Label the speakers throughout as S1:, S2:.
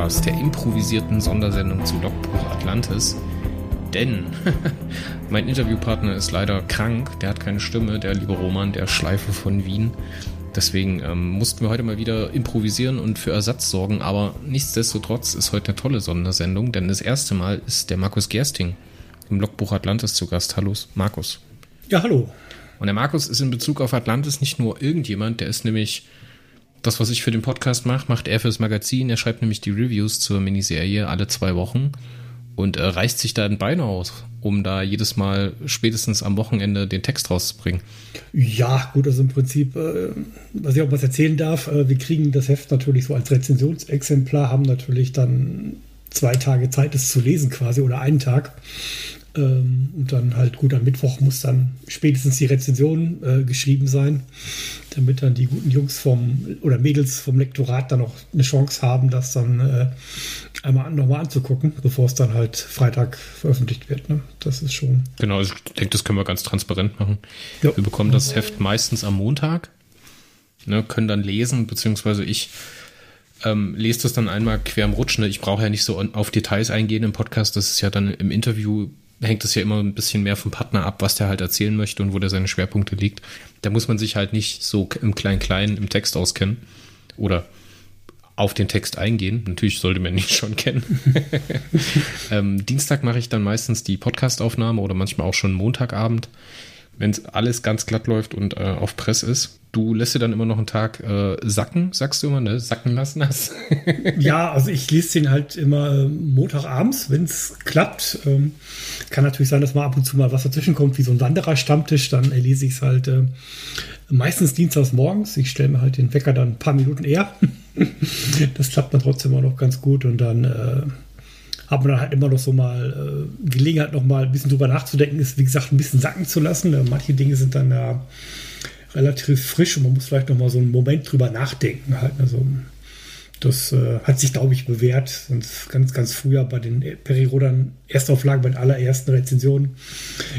S1: Wobcast, der improvisierten Sondersendung zu Logbuch Atlantis. Denn mein Interviewpartner ist leider krank, der hat keine Stimme, der liebe Roman, der Schleife von Wien. Deswegen ähm, mussten wir heute mal wieder improvisieren und für Ersatz sorgen, aber nichtsdestotrotz ist heute eine tolle Sondersendung, denn das erste Mal ist der Markus Gersting im Logbuch Atlantis zu Gast. Hallo, Markus.
S2: Ja, hallo.
S1: Und der Markus ist in Bezug auf Atlantis nicht nur irgendjemand, der ist nämlich das, was ich für den Podcast mache, macht er fürs Magazin. Er schreibt nämlich die Reviews zur Miniserie alle zwei Wochen und äh, reißt sich da ein Bein aus, um da jedes Mal spätestens am Wochenende den Text rauszubringen.
S2: Ja, gut, also im Prinzip, äh, was ich auch was erzählen darf, äh, wir kriegen das Heft natürlich so als Rezensionsexemplar, haben natürlich dann zwei Tage Zeit, es zu lesen quasi oder einen Tag. Ähm, und dann halt gut, am Mittwoch muss dann spätestens die Rezension äh, geschrieben sein, damit dann die guten Jungs vom oder Mädels vom Lektorat dann auch eine Chance haben, das dann äh, einmal nochmal anzugucken, bevor es dann halt Freitag veröffentlicht wird. Ne? Das ist schon.
S1: Genau, also ich denke, das können wir ganz transparent machen. Ja. Wir bekommen das Heft meistens am Montag, ne, können dann lesen, beziehungsweise ich ähm, lese das dann einmal quer im Rutsch. Ne? Ich brauche ja nicht so auf Details eingehen im Podcast. Das ist ja dann im Interview hängt es ja immer ein bisschen mehr vom Partner ab, was der halt erzählen möchte und wo der seine Schwerpunkte liegt. Da muss man sich halt nicht so im Klein-Klein im Text auskennen oder auf den Text eingehen. Natürlich sollte man ihn schon kennen. ähm, Dienstag mache ich dann meistens die Podcastaufnahme oder manchmal auch schon Montagabend, wenn es alles ganz glatt läuft und äh, auf Press ist du lässt dir dann immer noch einen Tag äh, sacken, sagst du immer, ne? Sacken lassen hast.
S2: ja, also ich lese den halt immer äh, Montagabends, wenn es klappt. Ähm, kann natürlich sein, dass mal ab und zu mal was dazwischen kommt, wie so ein Wanderer-Stammtisch. Dann lese ich es halt äh, meistens dienstags morgens. Ich stelle mir halt den Wecker dann ein paar Minuten eher. das klappt dann trotzdem immer noch ganz gut und dann äh, hat man dann halt immer noch so mal äh, Gelegenheit, noch mal ein bisschen drüber nachzudenken, ist wie gesagt ein bisschen sacken zu lassen. Manche Dinge sind dann ja relativ frisch und man muss vielleicht noch mal so einen Moment drüber nachdenken. Halt. Also, das äh, hat sich, glaube ich, bewährt. Sonst ganz, ganz früher bei den Perirodern Erstauflagen, bei den allerersten Rezensionen,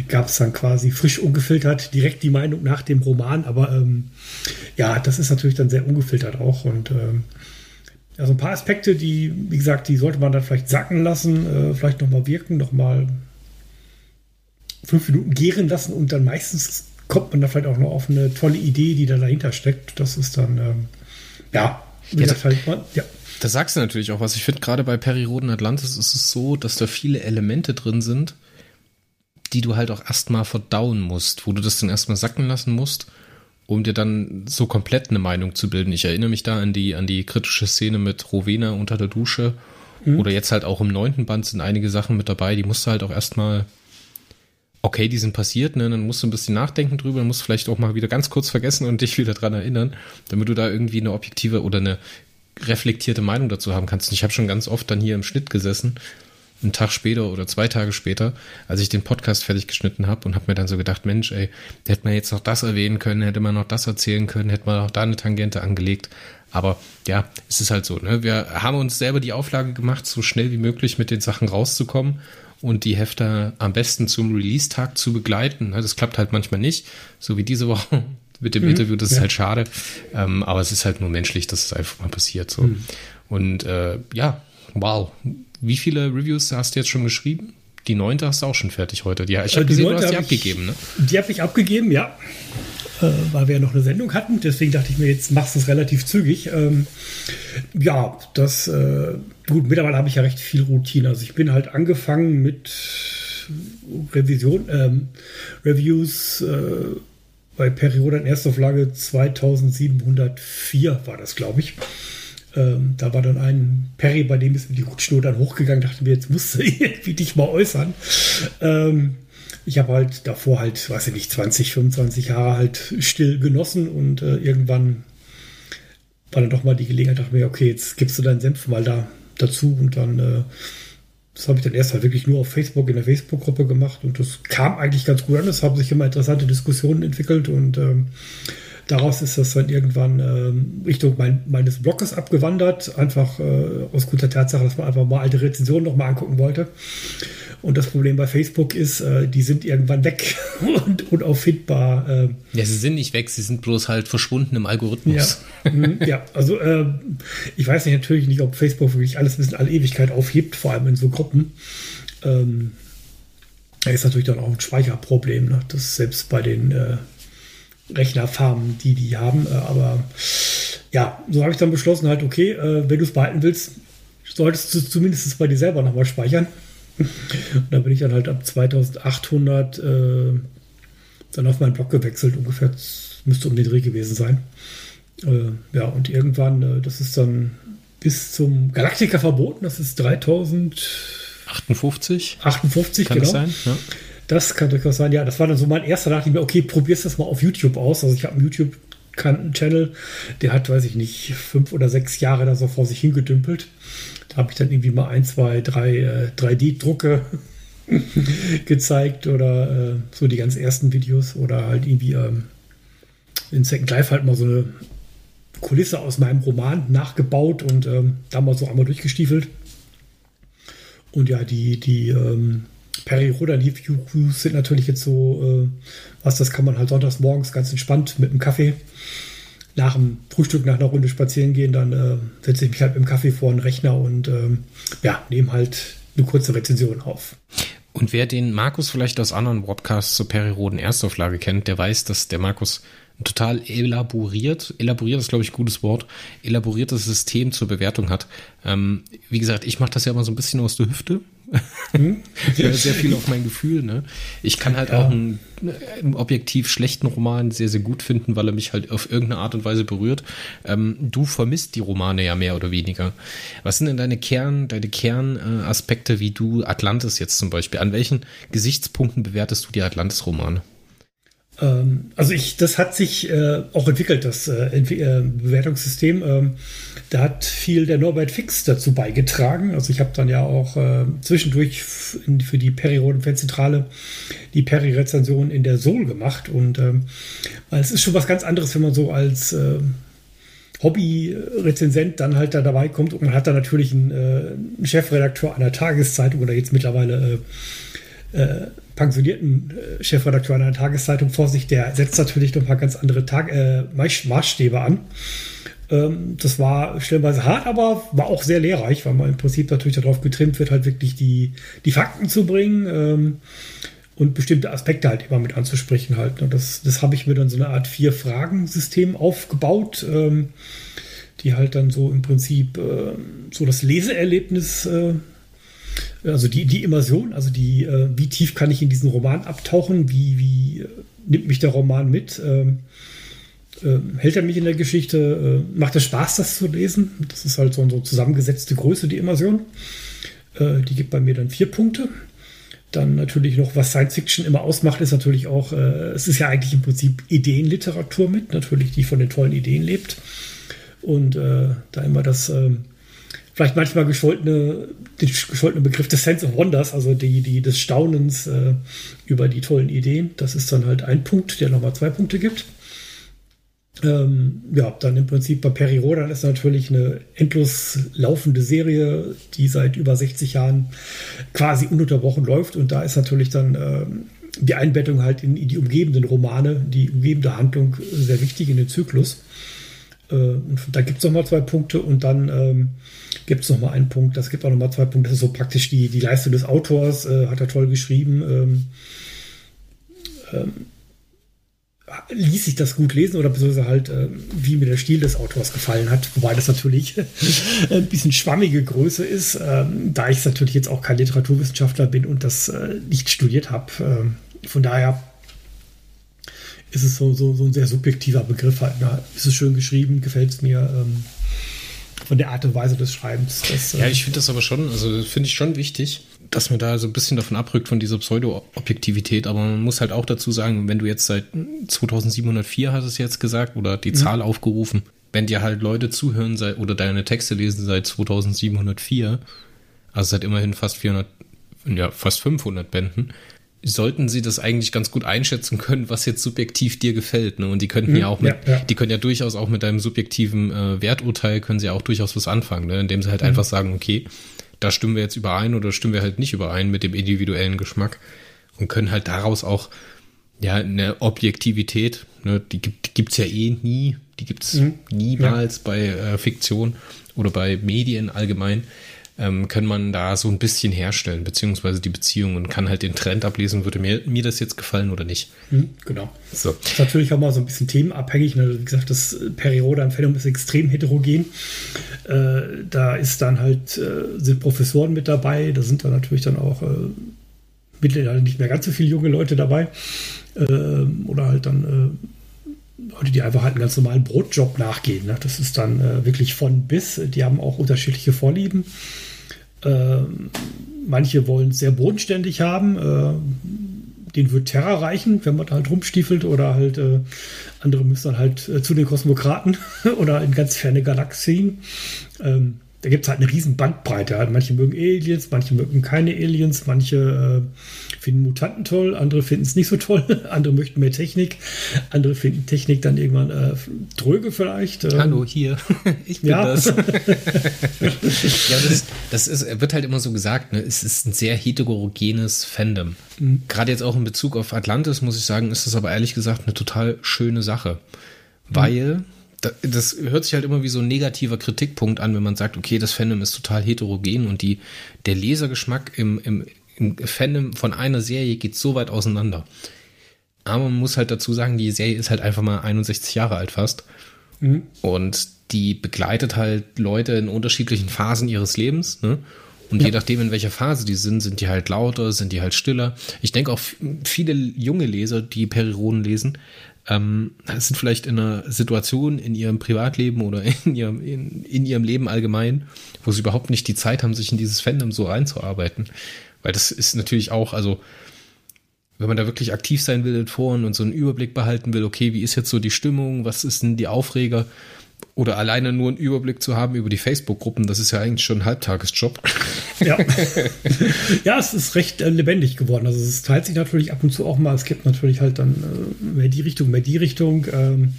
S2: gab es dann quasi frisch ungefiltert direkt die Meinung nach dem Roman. Aber ähm, ja, das ist natürlich dann sehr ungefiltert auch. Und ähm, also ein paar Aspekte, die, wie gesagt, die sollte man dann vielleicht sacken lassen, äh, vielleicht nochmal wirken, nochmal fünf Minuten gären lassen und dann meistens kommt man da vielleicht auch noch auf eine tolle Idee, die da dahinter steckt. Das ist dann, ähm, ja, wie
S1: gesagt, halt, ja. Da sagst du natürlich auch was. Ich finde, gerade bei Periroden Atlantis ist es so, dass da viele Elemente drin sind, die du halt auch erstmal verdauen musst, wo du das dann erstmal sacken lassen musst, um dir dann so komplett eine Meinung zu bilden. Ich erinnere mich da an die, an die kritische Szene mit Rowena unter der Dusche. Mhm. Oder jetzt halt auch im neunten Band sind einige Sachen mit dabei, die musst du halt auch erstmal okay, die sind passiert, ne, dann musst du ein bisschen nachdenken drüber, dann musst du vielleicht auch mal wieder ganz kurz vergessen und dich wieder dran erinnern, damit du da irgendwie eine objektive oder eine reflektierte Meinung dazu haben kannst. Und ich habe schon ganz oft dann hier im Schnitt gesessen, einen Tag später oder zwei Tage später, als ich den Podcast fertig geschnitten habe und habe mir dann so gedacht, Mensch, ey, hätte man jetzt noch das erwähnen können, hätte man noch das erzählen können, hätte man auch da eine Tangente angelegt. Aber ja, es ist halt so, ne? Wir haben uns selber die Auflage gemacht, so schnell wie möglich mit den Sachen rauszukommen und die Hefter am besten zum Release-Tag zu begleiten. Das klappt halt manchmal nicht, so wie diese Woche mit dem mhm, Interview, das ja. ist halt schade. Ähm, aber es ist halt nur menschlich, dass es einfach mal passiert. So. Mhm. Und äh, ja, wow. Wie viele Reviews hast du jetzt schon geschrieben? Die neunte hast du auch schon fertig heute. Ja, ich habe äh, gesehen, du hast die abgegeben, ne?
S2: Die habe ich abgegeben, ja. Äh, weil wir ja noch eine Sendung hatten. Deswegen dachte ich mir, jetzt machst du es relativ zügig. Ähm, ja, das äh, gut, mittlerweile habe ich ja recht viel Routine. Also ich bin halt angefangen mit Revision, ähm, Reviews äh, bei Periode in Erstauflage 2704 war das, glaube ich. Ähm, da war dann ein Perry, bei dem ist mir die Rutschnur dann hochgegangen, dachte mir, jetzt musst du irgendwie dich mal äußern. Ähm, ich habe halt davor halt, weiß ich nicht, 20, 25 Jahre halt still genossen und äh, irgendwann war dann doch mal die Gelegenheit, dachte mir, okay, jetzt gibst du deinen Senf mal da dazu und dann, äh, das habe ich dann erst halt wirklich nur auf Facebook in der Facebook-Gruppe gemacht und das kam eigentlich ganz gut an. Es haben sich immer interessante Diskussionen entwickelt und ähm, daraus ist das dann irgendwann ähm, Richtung mein, meines Blogs abgewandert, einfach äh, aus guter Tatsache, dass man einfach mal alte Rezensionen nochmal angucken wollte. Und das Problem bei Facebook ist, äh, die sind irgendwann weg und unauffindbar. Äh.
S1: Ja, sie sind nicht weg, sie sind bloß halt verschwunden im Algorithmus.
S2: Ja, mhm, ja also äh, ich weiß nicht, natürlich nicht, ob Facebook wirklich alles bis in alle Ewigkeit aufhebt, vor allem in so Gruppen. Ähm, da ist natürlich dann auch ein Speicherproblem, ne? das selbst bei den äh, Rechnerfarmen, die die haben. Äh, aber ja, so habe ich dann beschlossen, halt, okay, äh, wenn du es behalten willst, solltest du zumindest bei dir selber nochmal speichern. Und da bin ich dann halt ab 2800 äh, dann auf meinen Blog gewechselt, ungefähr, müsste um den Dreh gewesen sein. Äh, ja, und irgendwann, äh, das ist dann bis zum Galaktiker verboten, das ist 3058. 58,
S1: kann genau. das sein? Ja.
S2: Das kann durchaus sein, ja. Das war dann so mein erster, mir, okay, probier's das mal auf YouTube aus. Also ich habe einen YouTube-Channel, der hat, weiß ich nicht, fünf oder sechs Jahre da so vor sich hingedümpelt. Da habe ich dann irgendwie mal ein, zwei, drei äh, 3D-Drucke gezeigt oder äh, so die ganz ersten Videos oder halt irgendwie ähm, in Second Life halt mal so eine Kulisse aus meinem Roman nachgebaut und ähm, da mal so einmal durchgestiefelt. Und ja, die, die ähm, Perry Rodan Reviews sind natürlich jetzt so, äh, was das kann man halt sonntags morgens ganz entspannt mit einem Kaffee nach dem Frühstück nach einer Runde spazieren gehen, dann äh, setze ich mich halt dem Kaffee vor den Rechner und ähm, ja, nehme halt eine kurze Rezension auf.
S1: Und wer den Markus vielleicht aus anderen Podcasts zur Periroden Erstauflage kennt, der weiß, dass der Markus ein total elaboriert, elaboriert ist, glaube ich, ein gutes Wort, elaboriertes System zur Bewertung hat. Ähm, wie gesagt, ich mache das ja immer so ein bisschen aus der Hüfte. Mhm. sehr viel auf mein Gefühl. Ne? Ich kann halt ja. auch einen, einen, objektiv schlechten Roman sehr, sehr gut finden, weil er mich halt auf irgendeine Art und Weise berührt. Ähm, du vermisst die Romane ja mehr oder weniger. Was sind denn deine Kern, deine Kernaspekte, wie du Atlantis jetzt zum Beispiel? An welchen Gesichtspunkten bewertest du die Atlantis-Romane?
S2: Ähm, also ich, das hat sich äh, auch entwickelt, das äh, äh, Bewertungssystem. Ähm, da hat viel der Norbert Fix dazu beigetragen. Also ich habe dann ja auch äh, zwischendurch für die Peri-Roden-Fanzentrale die Peri-Rezension in der Soul gemacht. Und ähm, es ist schon was ganz anderes, wenn man so als äh, Hobby-Rezensent dann halt da dabei kommt und man hat da natürlich einen, äh, einen Chefredakteur einer Tageszeitung oder jetzt mittlerweile äh, pensionierten äh, Chefredakteur einer Tageszeitung vor sich, der setzt natürlich noch ein paar ganz andere Tag äh, Maßstäbe an. Ähm, das war stellenweise hart, aber war auch sehr lehrreich, weil man im Prinzip natürlich darauf getrimmt wird, halt wirklich die, die Fakten zu bringen ähm, und bestimmte Aspekte halt immer mit anzusprechen halt. Und ne. das, das habe ich mir dann so eine Art Vier-Fragen-System aufgebaut, ähm, die halt dann so im Prinzip äh, so das Leseerlebnis äh, also die, die Immersion, also die, äh, wie tief kann ich in diesen Roman abtauchen, wie, wie äh, nimmt mich der Roman mit, ähm, äh, hält er mich in der Geschichte, äh, macht es Spaß, das zu lesen. Das ist halt so eine zusammengesetzte Größe, die Immersion. Äh, die gibt bei mir dann vier Punkte. Dann natürlich noch, was Science Fiction immer ausmacht, ist natürlich auch, äh, es ist ja eigentlich im Prinzip Ideenliteratur mit, natürlich, die von den tollen Ideen lebt. Und da immer das ähm, vielleicht manchmal gescholtene, den gescholtene Begriff des Sense of Wonders, also die, die des Staunens äh, über die tollen Ideen. Das ist dann halt ein Punkt, der nochmal zwei Punkte gibt. Ähm, ja, dann im Prinzip bei Peri Rodan ist natürlich eine endlos laufende Serie, die seit über 60 Jahren quasi ununterbrochen läuft. Und da ist natürlich dann ähm, die Einbettung halt in, in, die umgebenden Romane, die umgebende Handlung sehr wichtig in den Zyklus. Äh, da gibt es nochmal zwei Punkte und dann ähm, gibt es nochmal einen Punkt, das gibt auch nochmal zwei Punkte, das ist so praktisch die, die Leistung des Autors, äh, hat er toll geschrieben. Ähm, ähm, ließ sich das gut lesen oder beziehungsweise halt, äh, wie mir der Stil des Autors gefallen hat, wobei das natürlich ein bisschen schwammige Größe ist, ähm, da ich natürlich jetzt auch kein Literaturwissenschaftler bin und das äh, nicht studiert habe. Ähm, von daher ist es so, so, so ein sehr subjektiver Begriff halt. Ne? Ist es schön geschrieben, gefällt es mir. Ähm, von der Art und Weise des Schreibens.
S1: Das, ja, ich finde das aber schon, also finde ich schon wichtig, dass man da so ein bisschen davon abrückt von dieser Pseudo-Objektivität. Aber man muss halt auch dazu sagen, wenn du jetzt seit 2704 hast es jetzt gesagt oder die mhm. Zahl aufgerufen, wenn dir halt Leute zuhören seit, oder deine Texte lesen seit 2704, also seit immerhin fast 400, ja, fast 500 Bänden, sollten sie das eigentlich ganz gut einschätzen können, was jetzt subjektiv dir gefällt. Ne? Und die könnten mhm, ja auch mit, ja, ja. die können ja durchaus auch mit deinem subjektiven äh, Werturteil können sie auch durchaus was anfangen, ne? indem sie halt mhm. einfach sagen, okay, da stimmen wir jetzt überein oder stimmen wir halt nicht überein mit dem individuellen Geschmack und können halt daraus auch ja eine Objektivität, ne, die gibt die ja eh nie, die gibt's mhm. niemals ja. bei äh, Fiktion oder bei Medien allgemein ähm, kann man da so ein bisschen herstellen, beziehungsweise die Beziehung und kann halt den Trend ablesen, würde mir, mir das jetzt gefallen oder nicht.
S2: Mhm, genau. So. Das ist natürlich auch mal so ein bisschen themenabhängig. Ne? Wie gesagt, das am Phänomen ist extrem heterogen. Äh, da ist dann halt, äh, sind Professoren mit dabei, da sind dann natürlich dann auch äh, mittlerweile nicht mehr ganz so viele junge Leute dabei. Äh, oder halt dann äh, Leute, die einfach halt einen ganz normalen Brotjob nachgehen. Ne? Das ist dann äh, wirklich von bis. Die haben auch unterschiedliche Vorlieben. Ähm, manche wollen es sehr bodenständig haben. Äh, den wird Terra reichen, wenn man da halt rumstiefelt. Oder halt äh, andere müssen dann halt äh, zu den Kosmokraten oder in ganz ferne Galaxien. Ähm, da gibt es halt eine riesen Bandbreite. Manche mögen Aliens, manche mögen keine Aliens, manche äh, finden Mutanten toll, andere finden es nicht so toll, andere möchten mehr Technik, andere finden Technik dann irgendwann äh, dröge vielleicht.
S1: Ähm. Hallo, hier, ich bin ja. das. ja, das, das ist, wird halt immer so gesagt, ne? es ist ein sehr heterogenes Fandom. Mhm. Gerade jetzt auch in Bezug auf Atlantis, muss ich sagen, ist das aber ehrlich gesagt eine total schöne Sache. Mhm. Weil das hört sich halt immer wie so ein negativer Kritikpunkt an, wenn man sagt, okay, das Fandom ist total heterogen und die, der Lesergeschmack im, im, im Fandom von einer Serie geht so weit auseinander. Aber man muss halt dazu sagen, die Serie ist halt einfach mal 61 Jahre alt fast. Mhm. Und die begleitet halt Leute in unterschiedlichen Phasen ihres Lebens. Ne? Und ja. je nachdem, in welcher Phase die sind, sind die halt lauter, sind die halt stiller. Ich denke auch viele junge Leser, die Periroden lesen, ähm, sind vielleicht in einer Situation in ihrem Privatleben oder in ihrem, in, in ihrem Leben allgemein, wo sie überhaupt nicht die Zeit haben, sich in dieses Fandom so reinzuarbeiten. Weil das ist natürlich auch, also wenn man da wirklich aktiv sein will in Foren und so einen Überblick behalten will, okay, wie ist jetzt so die Stimmung, was ist denn die Aufreger, oder alleine nur einen Überblick zu haben über die Facebook-Gruppen, das ist ja eigentlich schon ein Halbtagesjob.
S2: Ja. ja, es ist recht äh, lebendig geworden. Also es teilt sich natürlich ab und zu auch mal. Es gibt natürlich halt dann äh, mehr die Richtung, mehr die Richtung. Ähm,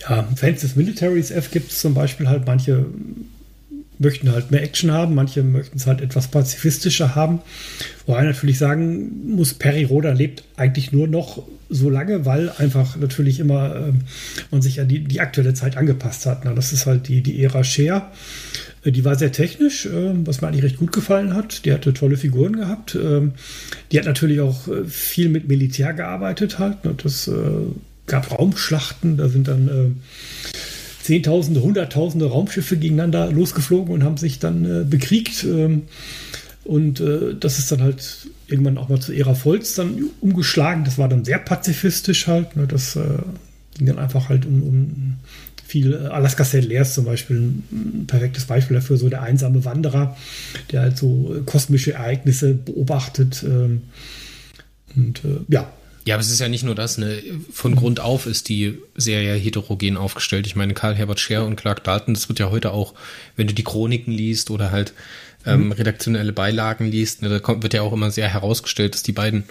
S2: ja, Fans des Militaries F gibt es zum Beispiel halt manche möchten halt mehr Action haben, manche möchten es halt etwas pazifistischer haben. Wobei natürlich sagen muss, Perry Roda lebt eigentlich nur noch so lange, weil einfach natürlich immer äh, man sich an die, die aktuelle Zeit angepasst hat. Na, das ist halt die, die Ära Share. Äh, die war sehr technisch, äh, was mir eigentlich recht gut gefallen hat. Die hatte tolle Figuren gehabt. Ähm, die hat natürlich auch äh, viel mit Militär gearbeitet halt. Das äh, gab Raumschlachten, da sind dann Zehntausende, Hunderttausende Raumschiffe gegeneinander losgeflogen und haben sich dann äh, bekriegt. Ähm, und äh, das ist dann halt irgendwann auch mal zu Ära Volz dann umgeschlagen. Das war dann sehr pazifistisch halt. Ne? Das äh, ging dann einfach halt um, um viel. Äh, Alaska St. Lears zum Beispiel ein perfektes Beispiel dafür, so der einsame Wanderer, der halt so äh, kosmische Ereignisse beobachtet. Ähm, und äh, ja,
S1: ja, aber es ist ja nicht nur das, ne? Von Grund auf ist die Serie heterogen aufgestellt. Ich meine, Karl Herbert Scher und Clark Dalton, das wird ja heute auch, wenn du die Chroniken liest oder halt ähm, mhm. redaktionelle Beilagen liest, ne, da kommt, wird ja auch immer sehr herausgestellt, dass die beiden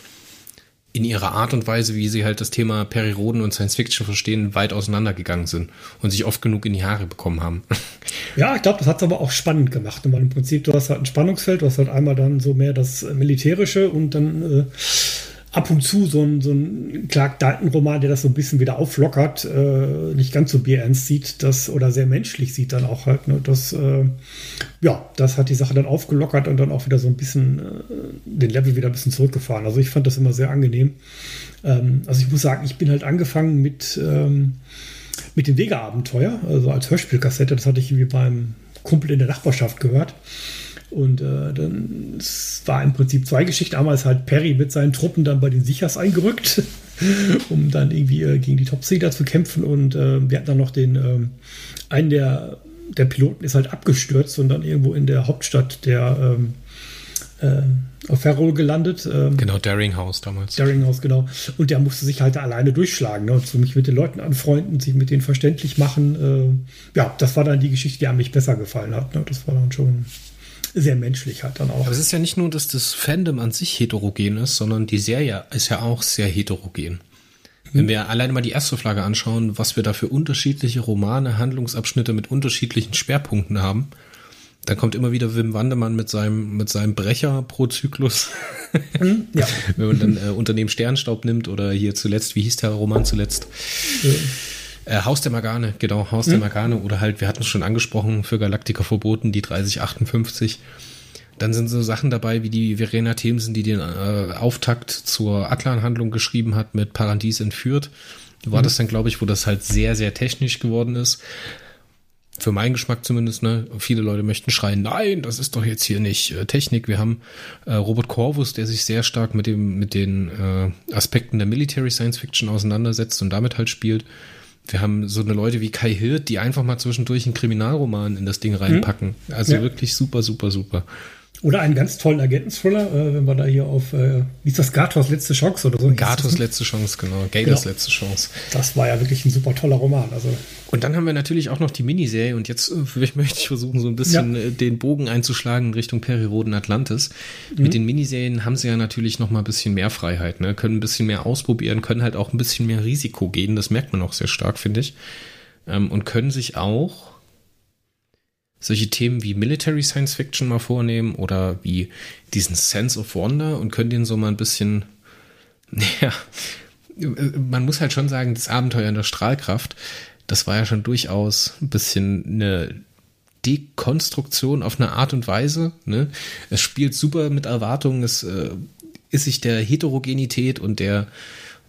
S1: in ihrer Art und Weise, wie sie halt das Thema Periroden und Science Fiction verstehen, weit auseinandergegangen sind und sich oft genug in die Haare bekommen haben.
S2: Ja, ich glaube, das hat es aber auch spannend gemacht. Weil im Prinzip, du hast halt ein Spannungsfeld, du hast halt einmal dann so mehr das Militärische und dann äh, ab und zu so ein, so ein Clark Dalton-Roman, der das so ein bisschen wieder auflockert, äh, nicht ganz so bierernst sieht, das oder sehr menschlich sieht dann auch halt. Ne, das, äh, ja, das hat die Sache dann aufgelockert und dann auch wieder so ein bisschen äh, den Level wieder ein bisschen zurückgefahren. Also ich fand das immer sehr angenehm. Ähm, also ich muss sagen, ich bin halt angefangen mit, ähm, mit dem Vega-Abenteuer, also als Hörspielkassette. Das hatte ich irgendwie beim Kumpel in der Nachbarschaft gehört. Und äh, dann es war im Prinzip zwei Geschichten. Einmal ist halt Perry mit seinen Truppen dann bei den Sichers eingerückt, um dann irgendwie äh, gegen die Topseeder zu kämpfen. Und äh, wir hatten dann noch den, äh, einen der, der Piloten ist halt abgestürzt und dann irgendwo in der Hauptstadt der ähm, äh, auf Ferrol gelandet.
S1: Ähm, genau, Daringhouse damals.
S2: Daringhouse, genau. Und der musste sich halt alleine durchschlagen ne? und so mich mit den Leuten anfreunden, sich mit denen verständlich machen. Äh, ja, das war dann die Geschichte, die an mich besser gefallen hat. Ne? Das war dann schon sehr menschlich hat dann auch.
S1: Aber es ist ja nicht nur, dass das Fandom an sich heterogen ist, sondern die Serie ist ja auch sehr heterogen. Wenn wir alleine mal die erste Flagge anschauen, was wir da für unterschiedliche Romane, Handlungsabschnitte mit unterschiedlichen Schwerpunkten haben, Dann kommt immer wieder Wim Wandermann mit seinem, mit seinem Brecher pro Zyklus.
S2: Hm, ja.
S1: Wenn man dann äh, Unternehmen Sternstaub nimmt oder hier zuletzt, wie hieß der Roman zuletzt? Äh, Haus der Magane, genau, Haus der Magane oder halt, wir hatten es schon angesprochen, für Galaktiker verboten, die 3058. Dann sind so Sachen dabei, wie die Verena Themsen, die den äh, Auftakt zur Atlan-Handlung geschrieben hat, mit Paradies entführt. War das dann, glaube ich, wo das halt sehr, sehr technisch geworden ist. Für meinen Geschmack zumindest, ne? Viele Leute möchten schreien, nein, das ist doch jetzt hier nicht äh, Technik. Wir haben äh, Robert Corvus, der sich sehr stark mit dem, mit den äh, Aspekten der Military Science Fiction auseinandersetzt und damit halt spielt. Wir haben so eine Leute wie Kai Hirt, die einfach mal zwischendurch einen Kriminalroman in das Ding reinpacken. Also
S2: Ja.
S1: wirklich super, super, super.
S2: Oder einen ganz tollen Agenten-Thriller, äh, wenn wir da hier auf, äh, wie ist das, Gatos letzte Chance oder so?
S1: Gatos
S2: ne?
S1: letzte Chance, genau. Gators
S2: Genau.
S1: letzte Chance.
S2: Das war ja wirklich ein super toller Roman. Also,
S1: Und dann haben wir natürlich auch noch die Miniserie und jetzt äh, möchte ich versuchen, so ein bisschen
S2: Ja.
S1: äh, den Bogen einzuschlagen in Richtung Periroden Atlantis. Mit den Miniserien haben sie ja natürlich noch mal ein bisschen mehr Freiheit, ne? können ein bisschen mehr ausprobieren, können halt auch ein bisschen mehr Risiko gehen, das merkt man auch sehr stark, finde ich. Ähm, und können sich auch solche Themen wie Military Science Fiction mal vornehmen oder wie diesen Sense of Wonder und können den so mal ein bisschen, ja, man muss halt schon sagen, das Abenteuer in der Strahlkraft, das war ja schon durchaus ein bisschen eine Dekonstruktion auf eine Art und Weise. Ne? Es spielt super mit Erwartungen, es äh, ist sich der Heterogenität und der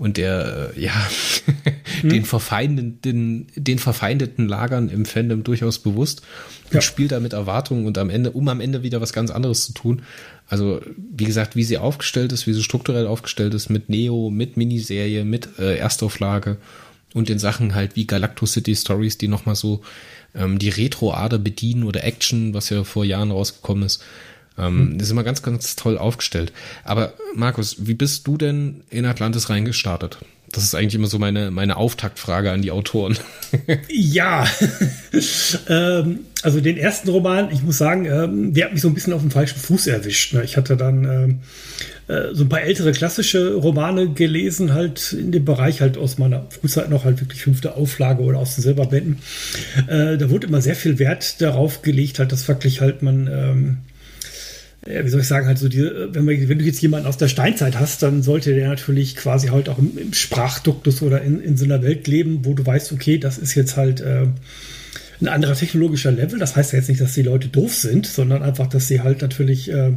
S1: und der, äh, ja, den verfeindeten, den verfeindeten Lagern im Fandom durchaus bewusst und
S2: Ja.
S1: spielt da mit Erwartungen und am Ende, um am Ende wieder was ganz anderes zu tun. Also, wie gesagt, wie sie aufgestellt ist, wie sie strukturell aufgestellt ist, mit Neo, mit Miniserie, mit äh, Erstauflage und den Sachen halt wie Galacto City Stories, die nochmal so ähm, die Retro-Ader bedienen oder Action, was ja vor Jahren rausgekommen ist. Ähm, Das ist immer ganz, ganz toll aufgestellt. Aber Markus, wie bist du denn in Atlantis reingestartet? Das ist eigentlich immer so meine, meine Auftaktfrage an die Autoren.
S2: Ja, ähm, also den ersten Roman, ich muss sagen, ähm, der hat mich so ein bisschen auf dem falschen Fuß erwischt. Ne? Ich hatte dann ähm, äh, so ein paar ältere klassische Romane gelesen, halt in dem Bereich halt aus meiner Frühzeit noch halt wirklich fünfte Auflage oder aus den Silberbänden. Äh, da wurde immer sehr viel Wert darauf gelegt, halt, dass wirklich halt man ähm, wie soll ich sagen, halt so die, wenn, wir, wenn du jetzt jemanden aus der Steinzeit hast, dann sollte der natürlich quasi halt auch im, im Sprachduktus oder in, in so einer Welt leben, wo du weißt, okay, das ist jetzt halt äh, ein anderer technologischer Level. Das heißt ja jetzt nicht, dass die Leute doof sind, sondern einfach, dass sie halt natürlich äh,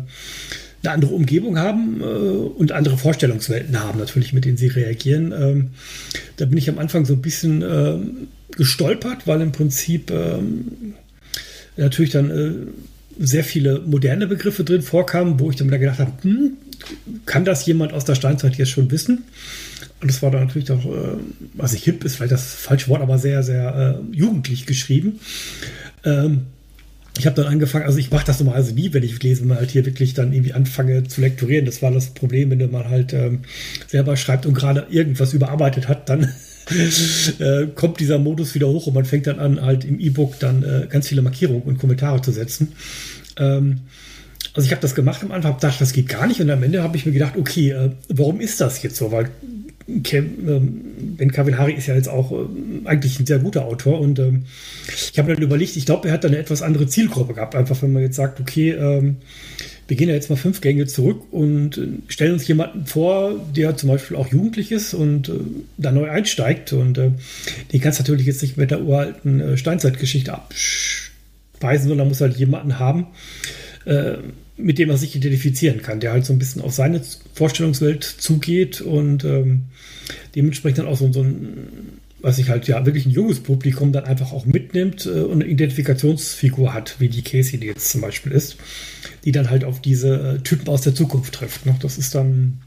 S2: eine andere Umgebung haben äh, und andere Vorstellungswelten haben, natürlich, mit denen sie reagieren. Ähm, da bin ich am Anfang so ein bisschen äh, gestolpert, weil im Prinzip ähm, natürlich dann äh, sehr viele moderne Begriffe drin vorkamen, wo ich dann wieder gedacht habe, hm, kann das jemand aus der Steinzeit jetzt schon wissen? Und das war dann natürlich auch, äh, also hip ist vielleicht das falsche Wort, aber sehr, sehr äh, jugendlich geschrieben. Ähm, ich habe dann angefangen, also ich mache das normalerweise nie, wenn ich lese, wenn man halt hier wirklich dann irgendwie anfange zu lektorieren. Das war das Problem, wenn man halt ähm, selber schreibt und gerade irgendwas überarbeitet hat, dann äh, kommt dieser Modus wieder hoch und man fängt dann an, halt im E-Book dann äh, ganz viele Markierungen und Kommentare zu setzen. Ähm, also ich habe das gemacht am Anfang, habe gedacht, das geht gar nicht und am Ende habe ich mir gedacht, okay, äh, warum ist das jetzt so? Weil Ken, ähm, Ben Kavilhari ist ja jetzt auch ähm, eigentlich ein sehr guter Autor und ähm, ich habe dann überlegt, ich glaube, er hat da eine etwas andere Zielgruppe gehabt. Einfach, wenn man jetzt sagt, okay, ähm, wir gehen ja jetzt mal fünf Gänge zurück und äh, stellen uns jemanden vor, der zum Beispiel auch jugendlich ist und äh, da neu einsteigt und äh, den kannst du natürlich jetzt nicht mit der uralten äh, Steinzeitgeschichte abspeisen, sondern muss halt jemanden haben, äh, mit dem er sich identifizieren kann, der halt so ein bisschen auf seine Vorstellungswelt zugeht und ähm, dementsprechend dann auch so, so ein, was ich halt ja wirklich ein junges Publikum dann einfach auch mitnimmt äh, und eine Identifikationsfigur hat, wie die Casey, die jetzt zum Beispiel ist, die dann halt auf diese äh, Typen aus der Zukunft trifft. Ne? Das ist dann.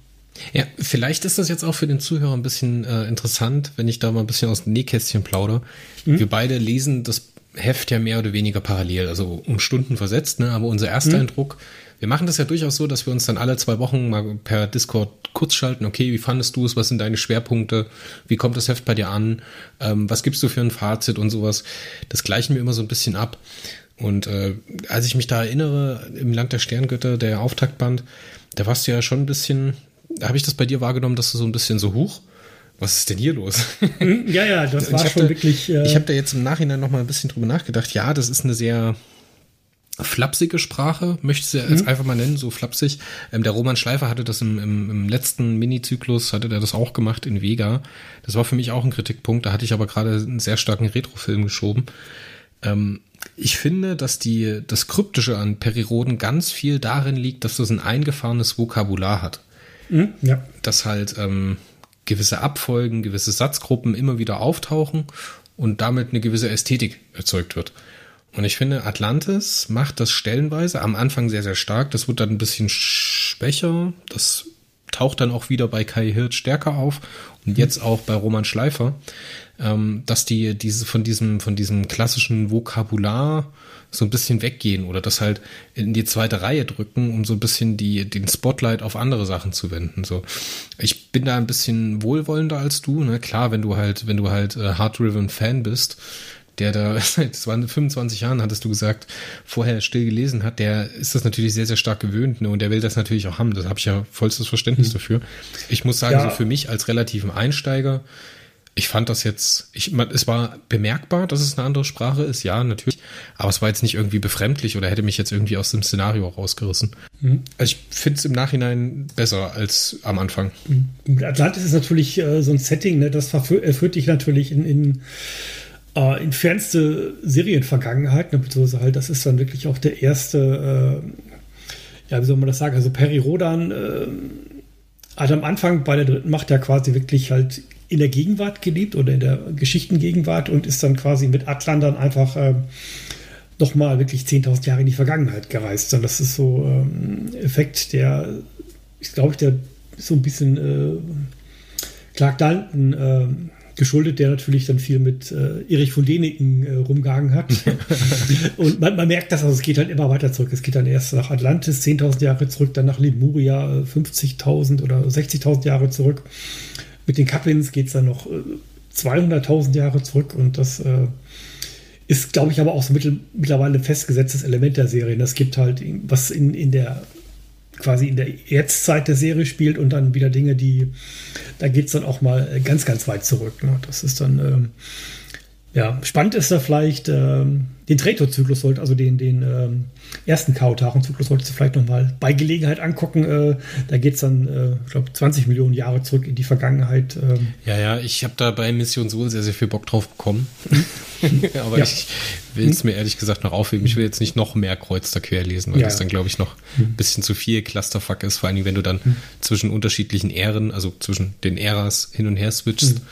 S1: Ja, vielleicht ist das jetzt auch für den Zuhörer ein bisschen äh, interessant, wenn ich da mal ein bisschen aus dem Nähkästchen plaudere. Mhm. Wir beide lesen das Heft ja mehr oder weniger parallel, also um Stunden versetzt, ne? aber unser erster mhm. Eindruck, wir machen das ja durchaus so, dass wir uns dann alle zwei Wochen mal per Discord kurz schalten, okay, wie fandest du es, was sind deine Schwerpunkte, wie kommt das Heft bei dir an, ähm, was gibst du für ein Fazit und sowas. Das gleichen wir immer so ein bisschen ab. Und äh, als ich mich da erinnere, im Land der Sterngötter, der Auftaktband, da warst du ja schon ein bisschen, da habe ich das bei dir wahrgenommen, dass du so ein bisschen so hoch, was ist denn hier los?
S2: Ja, ja, das war schon
S1: da,
S2: wirklich.
S1: Äh ich habe da jetzt im Nachhinein noch mal ein bisschen drüber nachgedacht. Ja, das ist eine sehr flapsige Sprache, möchte sie jetzt mhm. einfach mal nennen, so flapsig. Ähm, der Roman Schleifer hatte das im, im, im letzten Mini-Zyklus, hatte der das auch gemacht in Vega. Das war für mich auch ein Kritikpunkt, da hatte ich aber gerade einen sehr starken Retrofilm geschoben. Ähm, ich finde, dass die, das Kryptische an Periroden ganz viel darin liegt, dass das ein eingefahrenes Vokabular hat. Mhm, ja. Dass halt ähm, gewisse Abfolgen, gewisse Satzgruppen immer wieder auftauchen und damit eine gewisse Ästhetik erzeugt wird. Und ich finde, Atlantis macht das stellenweise am Anfang sehr, sehr stark. Das wird dann ein bisschen schwächer. Das taucht dann auch wieder bei Kai Hirt stärker auf und mhm. jetzt auch bei Roman Schleifer, ähm, dass die diese von diesem von diesem klassischen Vokabular so ein bisschen weggehen oder das halt in die zweite Reihe drücken, um so ein bisschen die den Spotlight auf andere Sachen zu wenden. So, ich bin da ein bisschen wohlwollender als du. Ne? Klar, wenn du halt wenn du halt äh, Hard-Driven Fan bist, der da seit 25 Jahren, hattest du gesagt, vorher still gelesen hat, der ist das natürlich sehr, sehr stark gewöhnt ne? und der will das natürlich auch haben. Das habe ich ja vollstes Verständnis mhm. dafür. Ich muss sagen, ja. so für mich als relativen Einsteiger, ich fand das jetzt, ich, es war bemerkbar, dass es eine andere Sprache ist, ja, natürlich, aber es war jetzt nicht irgendwie befremdlich oder hätte mich jetzt irgendwie aus dem Szenario rausgerissen. Mhm. Also ich finde es im Nachhinein besser als am Anfang.
S2: Mhm. Atlantis ist natürlich äh, so ein Setting, ne, das führt dich natürlich in, in äh, in fernste Serienvergangenheit, ne, beziehungsweise halt, das ist dann wirklich auch der erste, äh, ja, wie soll man das sagen, also Peri Rodan äh, hat am Anfang bei der dritten Macht ja quasi wirklich halt in der Gegenwart gelebt oder in der Geschichtengegenwart und ist dann quasi mit Atlandern einfach äh, nochmal wirklich 10.000 Jahre in die Vergangenheit gereist. Und das ist so ein ähm, Effekt, der, ich glaube, der so ein bisschen äh, Clark Dalton äh, geschuldet, der natürlich dann viel mit äh, Erich von Däniken äh, rumgehangen hat. und man, man, merkt das, also es geht halt immer weiter zurück. Es geht dann erst nach Atlantis 10.000 Jahre zurück, dann nach Lemuria 50.000 äh, oder 60.000 Jahre zurück. Mit den Kaplins geht es dann noch äh, 200.000 Jahre zurück und das äh, ist, glaube ich, aber auch so mittel, mittlerweile ein festgesetztes Element der Serie. Es gibt halt, was in, in der quasi in der Jetztzeit der Serie spielt und dann wieder Dinge, die, da geht es dann auch mal ganz, ganz weit zurück. Ne? Das ist dann, ähm, ja, spannend ist da vielleicht, ähm, den Traitor-Zyklus sollte, also den, den ähm, ersten Kaotaren-Zyklus solltest du vielleicht nochmal bei Gelegenheit angucken. Äh, da geht es dann, äh, ich glaube, 20 Millionen Jahre zurück in die Vergangenheit.
S1: Ähm. Ja, ja, ich habe da bei Mission Soul sehr, sehr viel Bock drauf bekommen. Aber ja. ich will es mir ehrlich gesagt noch aufheben. Ich will jetzt nicht noch mehr Kreuz da quer lesen, weil ja. das dann, glaube ich, noch ein bisschen zu viel Clusterfuck ist. Vor allem, wenn du dann mhm. zwischen unterschiedlichen Ähren, also zwischen den Äras hin und her switchst.